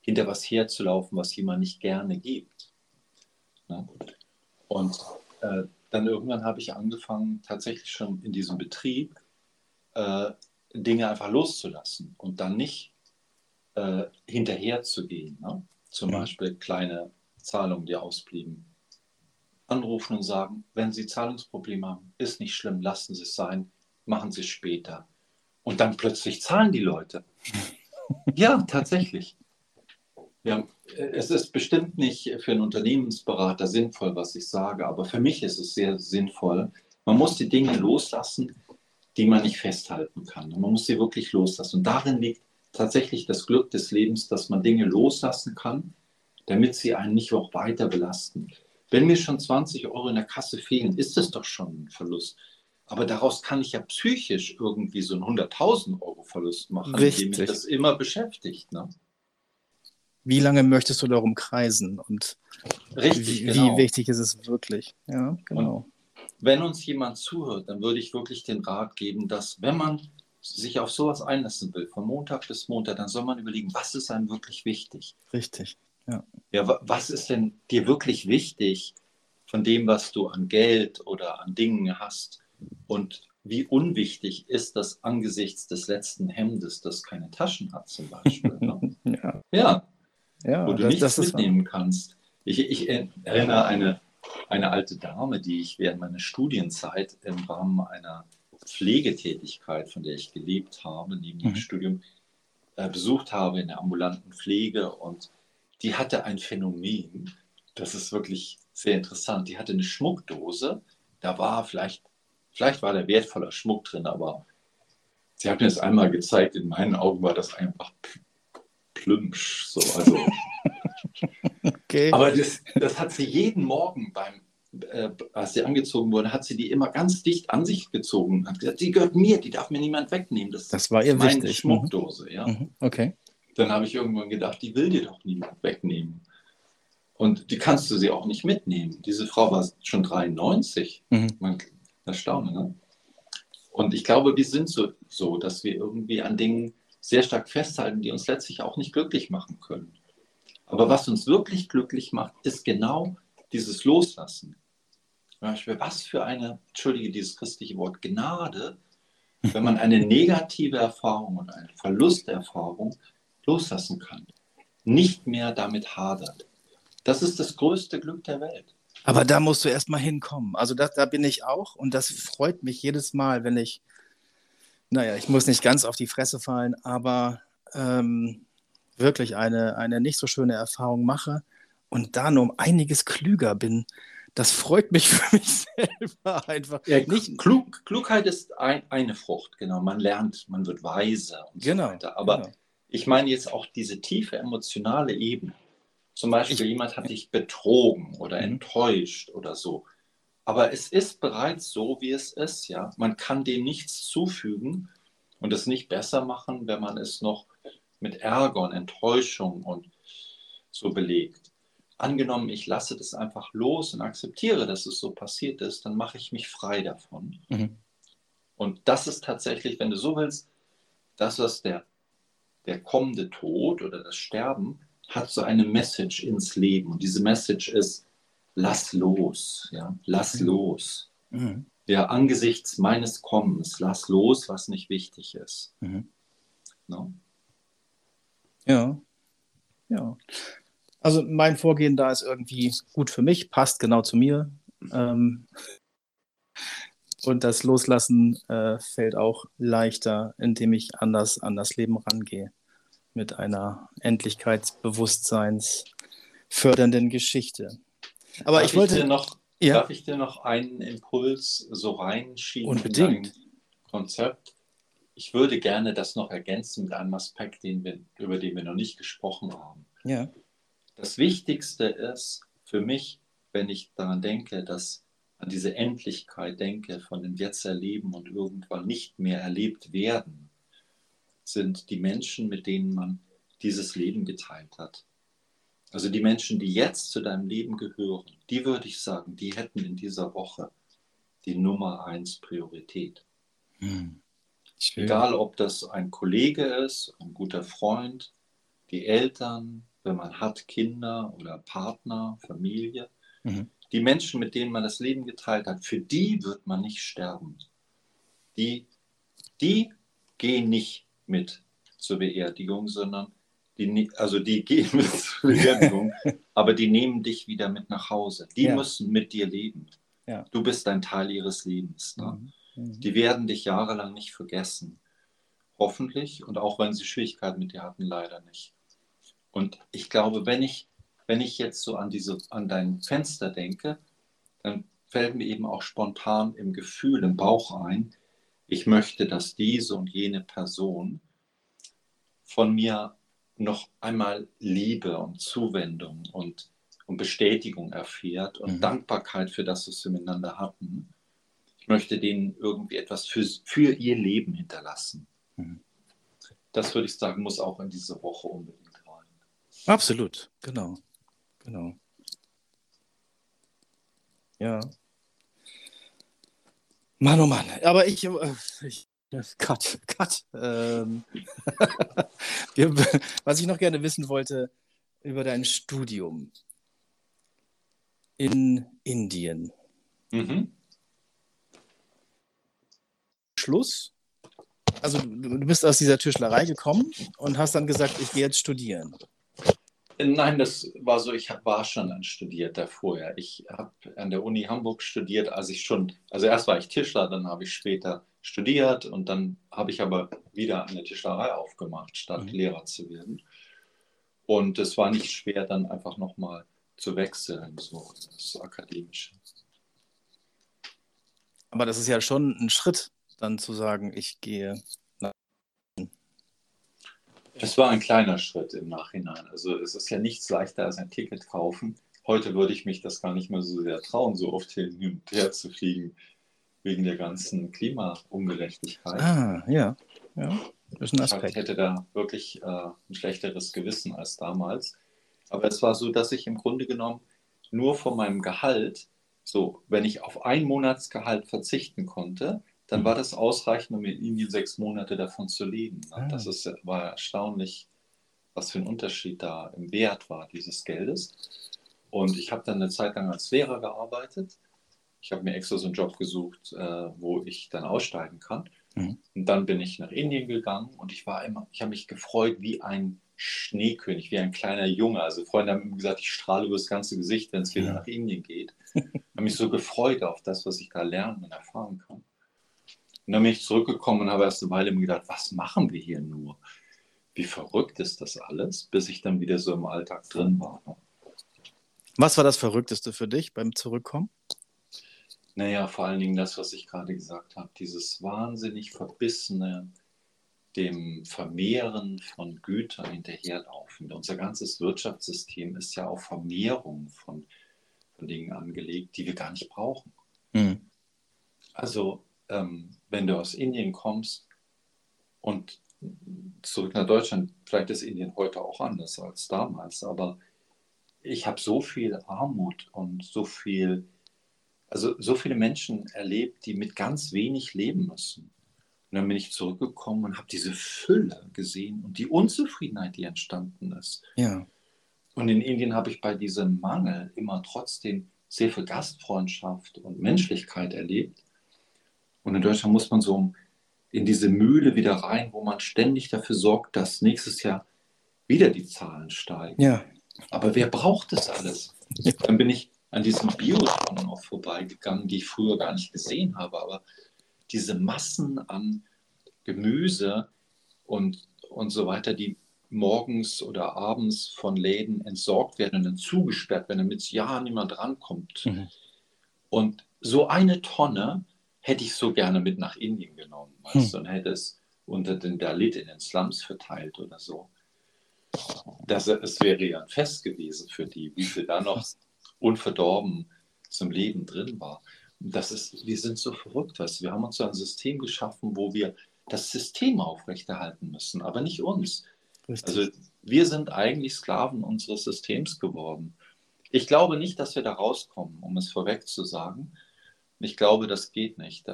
hinter was herzulaufen, was jemand nicht gerne gibt. Ne? Und äh, dann irgendwann habe ich angefangen, tatsächlich schon in diesem Betrieb äh, Dinge einfach loszulassen und dann nicht äh, hinterher zu gehen. Ne? Zum mhm. Beispiel kleine Zahlungen, die ausblieben. Anrufen und sagen, wenn Sie Zahlungsprobleme haben, ist nicht schlimm, lassen Sie es sein, machen Sie es später. Und dann plötzlich zahlen die Leute. [LAUGHS] ja, tatsächlich. Ja, es ist bestimmt nicht für einen Unternehmensberater sinnvoll, was ich sage, aber für mich ist es sehr sinnvoll. Man muss die Dinge loslassen, die man nicht festhalten kann. Man muss sie wirklich loslassen. Und darin liegt tatsächlich das Glück des Lebens, dass man Dinge loslassen kann, damit sie einen nicht auch weiter belasten. Wenn mir schon 20 Euro in der Kasse fehlen, ist das doch schon ein Verlust. Aber daraus kann ich ja psychisch irgendwie so einen 100.000 Euro Verlust machen, Richtig. indem mich das immer beschäftigt. Ne? Wie lange möchtest du darum kreisen und Richtig, wie, genau. wie wichtig ist es wirklich? Ja, genau. Und wenn uns jemand zuhört, dann würde ich wirklich den Rat geben, dass wenn man sich auf sowas einlassen will, von Montag bis Montag, dann soll man überlegen, was ist einem wirklich wichtig? Richtig. Ja. ja, was ist denn dir wirklich wichtig von dem, was du an Geld oder an Dingen hast? Und wie unwichtig ist das angesichts des letzten Hemdes, das keine Taschen hat, zum Beispiel? Ne? [LAUGHS] ja. ja. Ja. Wo du das, nichts das mitnehmen kannst. Ich, ich erinnere eine, eine alte Dame, die ich während meiner Studienzeit im Rahmen einer Pflegetätigkeit, von der ich gelebt habe, neben mhm. dem Studium, äh, besucht habe in der ambulanten Pflege. Und die hatte ein Phänomen, das ist wirklich sehr interessant. Die hatte eine Schmuckdose, da war vielleicht Vielleicht war da wertvoller Schmuck drin, aber sie hat mir das einmal gezeigt. In meinen Augen war das einfach plümpsch. So, also. [LAUGHS] okay. Aber das, das hat sie jeden Morgen beim, äh, als sie angezogen wurde, hat sie die immer ganz dicht an sich gezogen. Hat gesagt, die gehört mir, die darf mir niemand wegnehmen. Das, das war ihr meine wichtig. Schmuckdose. Mhm. Ja. Mhm. Okay. Dann habe ich irgendwann gedacht, die will dir doch niemand wegnehmen. Und die kannst du sie auch nicht mitnehmen. Diese Frau war schon 93. Mhm. Man Erstaunen, ne? Und ich glaube, wir sind so, so, dass wir irgendwie an Dingen sehr stark festhalten, die uns letztlich auch nicht glücklich machen können. Aber was uns wirklich glücklich macht, ist genau dieses Loslassen. Was für eine, entschuldige dieses christliche Wort, Gnade, wenn man eine negative Erfahrung und eine Verlusterfahrung loslassen kann. Nicht mehr damit hadert. Das ist das größte Glück der Welt. Aber da musst du erst mal hinkommen. Also das, da bin ich auch und das freut mich jedes Mal, wenn ich, naja, ich muss nicht ganz auf die Fresse fallen, aber ähm, wirklich eine, eine nicht so schöne Erfahrung mache und da nur um einiges klüger bin. Das freut mich [LAUGHS] für mich selber einfach. Ja, nicht, Klug, Klugheit ist ein, eine Frucht, genau. Man lernt, man wird weiser und genau, so weiter. Aber genau. ich meine jetzt auch diese tiefe emotionale Ebene. Zum Beispiel, ich, jemand hat dich betrogen oder mhm. enttäuscht oder so. Aber es ist bereits so, wie es ist, ja. Man kann dem nichts zufügen und es nicht besser machen, wenn man es noch mit Ärger und Enttäuschung und so belegt. Angenommen, ich lasse das einfach los und akzeptiere, dass es so passiert ist, dann mache ich mich frei davon. Mhm. Und das ist tatsächlich, wenn du so willst, das, was der, der kommende Tod oder das Sterben hat so eine Message ins Leben. Und diese Message ist, lass los, ja, lass mhm. los. Mhm. Ja, angesichts meines Kommens, lass los, was nicht wichtig ist. Mhm. No? Ja, ja. Also mein Vorgehen da ist irgendwie gut für mich, passt genau zu mir. Ähm, und das Loslassen äh, fällt auch leichter, indem ich anders an das Leben rangehe mit einer Endlichkeitsbewusstseins fördernden Geschichte. Aber darf ich wollte ich noch, ja? darf ich dir noch einen Impuls so reinschieben Unbedingt. in dein Konzept? Ich würde gerne das noch ergänzen mit einem Aspekt, den wir, über den wir noch nicht gesprochen haben. Ja. Das Wichtigste ist für mich, wenn ich daran denke, dass an diese Endlichkeit denke, von dem Jetzt erleben und irgendwann nicht mehr erlebt werden, sind die Menschen, mit denen man dieses Leben geteilt hat. Also die Menschen, die jetzt zu deinem Leben gehören, die würde ich sagen, die hätten in dieser Woche die Nummer eins Priorität. Hm. Egal, ob das ein Kollege ist, ein guter Freund, die Eltern, wenn man hat Kinder oder Partner, Familie. Mhm. Die Menschen, mit denen man das Leben geteilt hat, für die wird man nicht sterben. Die, die gehen nicht mit zur Beerdigung, sondern die, also die gehen [LAUGHS] mit zur Beerdigung, [LAUGHS] aber die nehmen dich wieder mit nach Hause. Die ja. müssen mit dir leben. Ja. Du bist ein Teil ihres Lebens. Ne? Mhm. Die werden dich jahrelang nicht vergessen. Hoffentlich. Und auch wenn sie Schwierigkeiten mit dir hatten, leider nicht. Und ich glaube, wenn ich, wenn ich jetzt so an, diese, an dein Fenster denke, dann fällt mir eben auch spontan im Gefühl, im Bauch ein, ich möchte, dass diese und jene Person von mir noch einmal Liebe und Zuwendung und, und Bestätigung erfährt und mhm. Dankbarkeit für das, was wir miteinander hatten. Ich möchte denen irgendwie etwas für, für ihr Leben hinterlassen. Mhm. Das würde ich sagen, muss auch in diese Woche unbedingt rein. Absolut, genau. Genau. Ja. Mann, oh Mann. Aber ich, äh, ich Cut, [LAUGHS] cut. Ähm, [LAUGHS] was ich noch gerne wissen wollte über dein Studium in Indien. Mhm. Schluss. Also du, du bist aus dieser Tischlerei gekommen und hast dann gesagt, ich gehe jetzt studieren. Nein, das war so, ich war schon ein Studierter vorher. Ich habe an der Uni Hamburg studiert, als ich schon, also erst war ich Tischler, dann habe ich später studiert und dann habe ich aber wieder eine Tischlerei aufgemacht, statt mhm. Lehrer zu werden. Und es war nicht schwer, dann einfach nochmal zu wechseln, so das Akademische. Aber das ist ja schon ein Schritt, dann zu sagen, ich gehe nach. Es war ein kleiner Schritt im Nachhinein. Also es ist ja nichts leichter als ein Ticket kaufen. Heute würde ich mich das gar nicht mehr so sehr trauen, so oft hin und her zu fliegen wegen der ganzen Klimaungerechtigkeit. Ah, ja. ja. Das ist ein Aspekt. Ich hätte da wirklich äh, ein schlechteres Gewissen als damals. Aber es war so, dass ich im Grunde genommen nur von meinem Gehalt, so, wenn ich auf ein Monatsgehalt verzichten konnte, dann mhm. war das ausreichend, um in Indien sechs Monate davon zu leben. Ah. Das ist, war erstaunlich, was für ein Unterschied da im Wert war dieses Geldes. Und ich habe dann eine Zeit lang als Lehrer gearbeitet ich habe mir extra so einen Job gesucht, äh, wo ich dann aussteigen kann. Mhm. Und dann bin ich nach Indien gegangen und ich war immer, ich habe mich gefreut wie ein Schneekönig, wie ein kleiner Junge. Also Freunde haben gesagt, ich strahle über das ganze Gesicht, wenn es wieder ja. nach Indien geht. [LAUGHS] Ich habe mich so gefreut auf das, was ich da lernen und erfahren kann. Und dann bin ich zurückgekommen und habe erst eine Weile mir gedacht, was machen wir hier nur? Wie verrückt ist das alles, bis ich dann wieder so im Alltag drin war. Was war das Verrückteste für dich beim Zurückkommen? Naja, vor allen Dingen das, was ich gerade gesagt habe, dieses wahnsinnig verbissene, dem Vermehren von Gütern hinterherlaufen. Unser ganzes Wirtschaftssystem ist ja auf Vermehrung von, von Dingen angelegt, die wir gar nicht brauchen. Mhm. Also, ähm, wenn du aus Indien kommst und zurück nach Deutschland, vielleicht ist Indien heute auch anders als damals, aber ich habe so viel Armut und so viel also so viele Menschen erlebt, die mit ganz wenig leben müssen. Und dann bin ich zurückgekommen und habe diese Fülle gesehen und die Unzufriedenheit, die entstanden ist. Ja. Und in Indien habe ich bei diesem Mangel immer trotzdem sehr viel Gastfreundschaft und Menschlichkeit erlebt. Und in Deutschland muss man so in diese Mühle wieder rein, wo man ständig dafür sorgt, dass nächstes Jahr wieder die Zahlen steigen. Ja. Aber wer braucht das alles? Dann bin ich an diesen Biotonnen auch vorbeigegangen, die ich früher gar nicht gesehen habe. Aber diese Massen an Gemüse und, und so weiter, die morgens oder abends von Läden entsorgt werden und dann zugesperrt werden, damit ja niemand rankommt. Mhm. Und so eine Tonne hätte ich so gerne mit nach Indien genommen, weißt, mhm. und hätte es unter den Dalit in den Slums verteilt oder so. Das, es wäre ja ein Fest gewesen für die, wie sie da noch unverdorben zum Leben drin war. Und das ist, wir sind so verrückt, weißt du? wir haben uns so ein System geschaffen, wo wir das System aufrechterhalten müssen, aber nicht uns. Richtig. Also wir sind eigentlich Sklaven unseres Systems geworden. Ich glaube nicht, dass wir da rauskommen, um es vorweg zu sagen. Ich glaube, das geht nicht.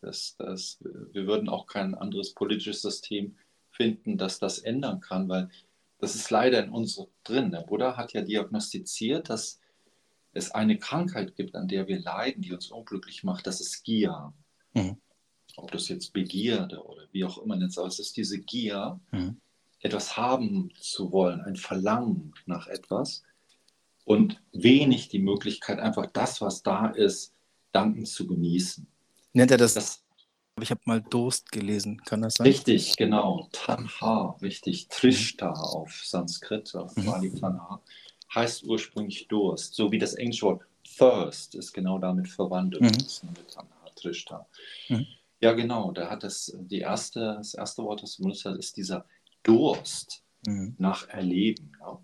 Das, das, wir würden auch kein anderes politisches System finden, das das ändern kann, weil das ist leider in uns drin. Der Buddha hat ja diagnostiziert, dass es eine Krankheit gibt, an der wir leiden, die uns unglücklich macht. Das ist Gier. Mhm. Ob das jetzt Begierde oder wie auch immer nennt, aber es ist diese Gier, mhm. etwas haben zu wollen, ein Verlangen nach etwas und wenig die Möglichkeit, einfach das, was da ist, dankend zu genießen. Nennt er das? das ich habe mal Durst gelesen, kann das sein? Richtig, genau. Tanha, richtig. Trishta auf Sanskrit, auf mhm. Pali Tanha, heißt ursprünglich Durst. So wie das englische Wort Thirst ist genau damit verwandelt. Mhm. Mit. Mhm. Ja, genau. Da hat das, die erste, das erste Wort, das benutzt hat, ist dieser Durst mhm. nach Erleben. Ja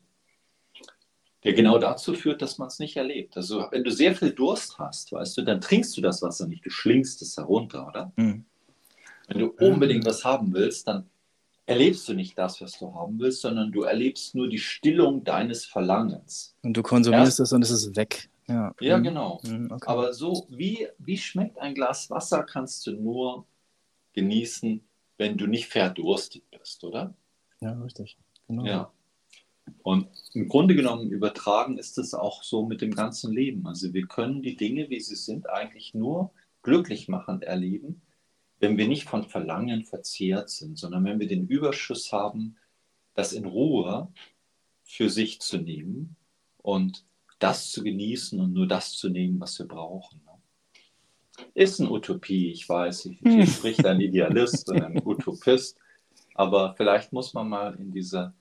der genau dazu führt, dass man es nicht erlebt. Also wenn du sehr viel Durst hast, weißt du, dann trinkst du das Wasser nicht, du schlingst es herunter, oder? Mhm. Wenn du unbedingt was haben willst, dann erlebst du nicht das, was du haben willst, sondern du erlebst nur die Stillung deines Verlangens. Und du konsumierst es und es ist weg. Ja, ja mhm. genau. Mhm, okay. Aber so, wie, wie schmeckt ein Glas Wasser, kannst du nur genießen, wenn du nicht verdurstet bist, oder? Ja, richtig. Genau. Ja. Und im Grunde genommen übertragen ist es auch so mit dem ganzen Leben. Also wir können die Dinge, wie sie sind, eigentlich nur glücklich machend erleben, wenn wir nicht von Verlangen verzehrt sind, sondern wenn wir den Überschuss haben, das in Ruhe für sich zu nehmen und das zu genießen und nur das zu nehmen, was wir brauchen. Ist eine Utopie, ich weiß, hier hm. spricht ein Idealist und ein [LAUGHS] Utopist, aber vielleicht muss man mal in dieser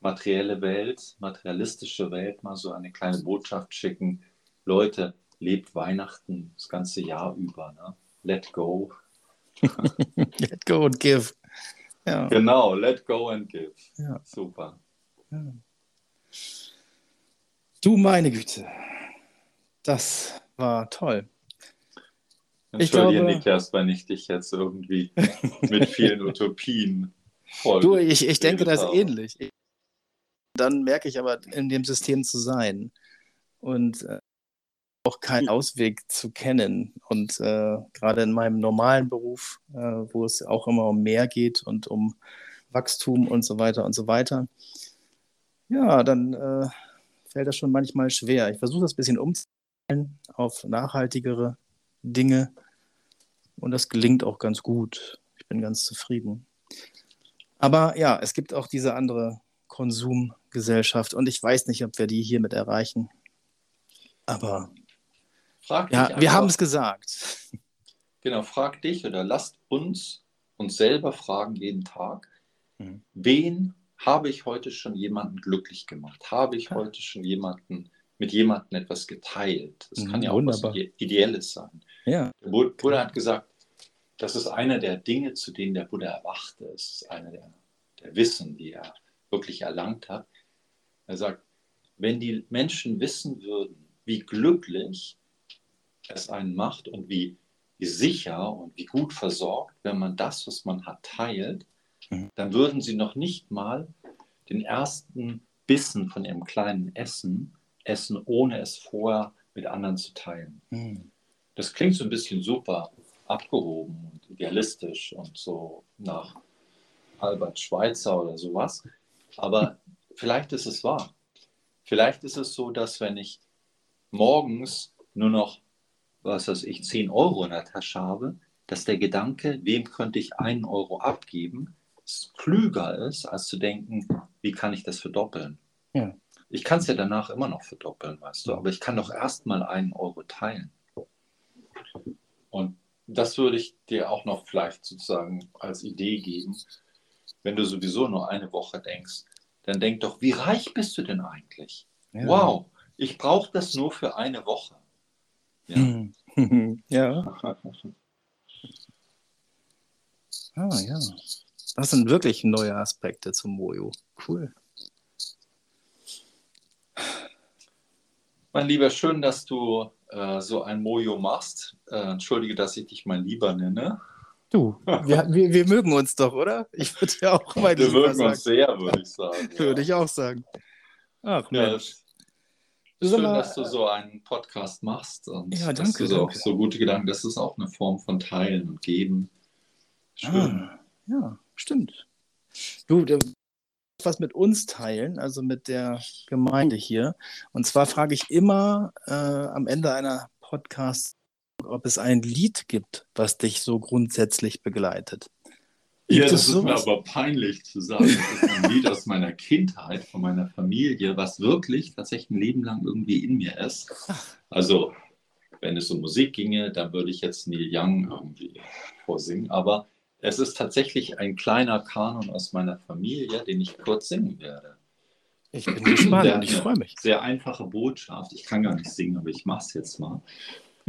materielle Welt, materialistische Welt mal so eine kleine Botschaft schicken. Leute, lebt Weihnachten das ganze Jahr über. Ne? Let go. Let go and give. Ja. Genau, let go and give. Ja. Super. Ja. Du meine Güte, das war toll. Entschuldige, glaube, Niklas, wenn ich dich jetzt irgendwie mit vielen [LAUGHS] Utopien voll. Du, ich, ich denke das habe. ähnlich dann merke ich aber, in dem System zu sein und äh, auch keinen Ausweg zu kennen. Und äh, gerade in meinem normalen Beruf, äh, wo es auch immer um mehr geht und um Wachstum und so weiter und so weiter, ja, dann äh, fällt das schon manchmal schwer. Ich versuche das ein bisschen umzustellen auf nachhaltigere Dinge und das gelingt auch ganz gut. Ich bin ganz zufrieden. Aber ja, es gibt auch diese andere Konsumgesellschaft und ich weiß nicht, ob wir die hiermit erreichen. Aber frag ja, wir haben es gesagt. [LAUGHS] Genau, frag dich oder lasst uns uns selber fragen jeden Tag, mhm. wen habe ich heute schon jemanden glücklich gemacht? Habe ich ja. heute schon jemanden mit jemandem etwas geteilt? Das mhm, kann ja auch wunderbar. was Ideelles sein. Ja. Der Buddha hat gesagt, das ist einer der Dinge, zu denen der Buddha erwachte. Es ist einer der, der Wissen, die er wirklich erlangt hat. Er sagt, wenn die Menschen wissen würden, wie glücklich es einen macht und wie, wie sicher und wie gut versorgt, wenn man das, was man hat, teilt, mhm. dann würden sie noch nicht mal den ersten Bissen von ihrem kleinen Essen essen, ohne es vorher mit anderen zu teilen. Mhm. Das klingt so ein bisschen super abgehoben und idealistisch und so nach Albert Schweitzer oder sowas. Aber [LAUGHS] vielleicht ist es wahr. Vielleicht ist es so, dass wenn ich morgens nur noch, was weiß ich, 10 Euro in der Tasche habe, dass der Gedanke, wem könnte ich einen Euro abgeben, klüger ist, als zu denken, wie kann ich das verdoppeln? Ja. Ich kann es ja danach immer noch verdoppeln, weißt du, aber ich kann doch erstmal einen Euro teilen. Und das würde ich dir auch noch vielleicht sozusagen als Idee geben, wenn du sowieso nur eine Woche denkst, dann denk doch, wie reich bist du denn eigentlich? Ja. Wow, ich brauche das nur für eine Woche. Ja. [LAUGHS] ja. ah, ja. Das sind wirklich neue Aspekte zum Mojo. Cool. Mein Lieber, schön, dass du äh, so ein Mojo machst. Äh, entschuldige, dass ich dich mein Lieber nenne. Du, wir, [LAUGHS] wir, wir, mögen uns doch, oder? Ich würde ja auch mal Wir mögen sagen. uns sehr, würde ich sagen. [LAUGHS] Ja. Würde ich auch sagen. Ach, ja, es, Schön, mal, dass du so einen Podcast machst und ja, danke, dass du so, danke. so gute Gedanken, das ist auch eine Form von Teilen und Geben. Schön. Ah, ja, stimmt. Du, was mit uns teilen, also mit der Gemeinde hier. Und zwar frage ich immer äh, am Ende einer Podcast, ob es ein Lied gibt, was dich so grundsätzlich begleitet. Ja, das ist mir aber peinlich zu sagen. Das ist ein Lied aus meiner Kindheit, von meiner Familie, was wirklich tatsächlich ein Leben lang irgendwie in mir ist. Also, wenn es um Musik ginge, dann würde ich jetzt Neil Young irgendwie vorsingen. Aber es ist tatsächlich ein kleiner Kanon aus meiner Familie, den ich kurz singen werde. Ich bin gespannt, ich freue mich. Sehr einfache Botschaft. Ich kann gar nicht singen, aber ich mache es jetzt mal.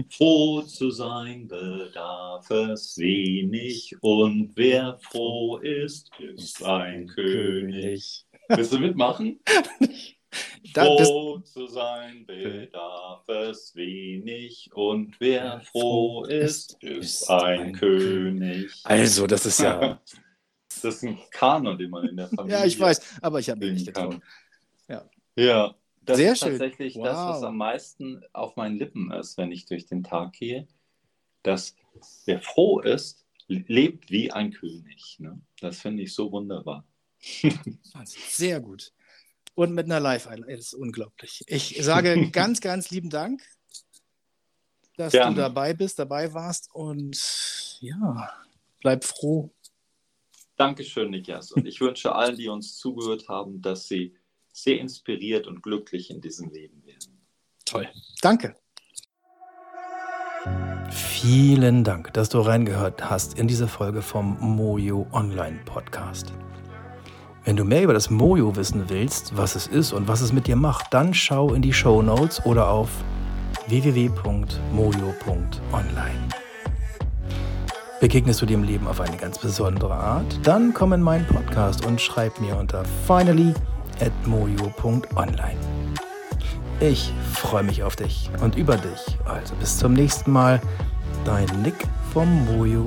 Froh zu sein bedarf es wenig und wer froh ist, ist ein König. Willst du mitmachen? [LAUGHS] froh zu sein bedarf es wenig und wer froh ist, ist ein König. Also, das ist ja. [LAUGHS] das ist ein Kanon, den man in der Familie. Ja, ich weiß, aber ich habe mich nicht getraut. Ja. Ja. Das Sehr ist schön. tatsächlich Wow. das, was am meisten auf meinen Lippen ist, wenn ich durch den Tag gehe. Dass wer froh ist, lebt wie ein König. Ne? Das finde ich so wunderbar. [LAUGHS] Sehr gut. Und mit einer Live-Einladung. Das ist unglaublich. Ich sage [LAUGHS] ganz, ganz lieben Dank, dass Gerne. du dabei bist, dabei warst und ja, bleib froh. Dankeschön, Niklas. Und ich wünsche allen, die uns zugehört haben, dass sie sehr inspiriert und glücklich in diesem Leben werden. Toll. Danke. Vielen Dank, dass du reingehört hast in diese Folge vom Mojo Online Podcast. Wenn du mehr über das Mojo wissen willst, was es ist und was es mit dir macht, dann schau in die Show Notes oder auf www.mojo.online. Begegnest du dir im Leben auf eine ganz besondere Art, dann komm in meinen Podcast und schreib mir unter finally mojo.online. Ich freue mich auf dich und über dich. Also bis zum nächsten Mal. Dein Nick vom Mojo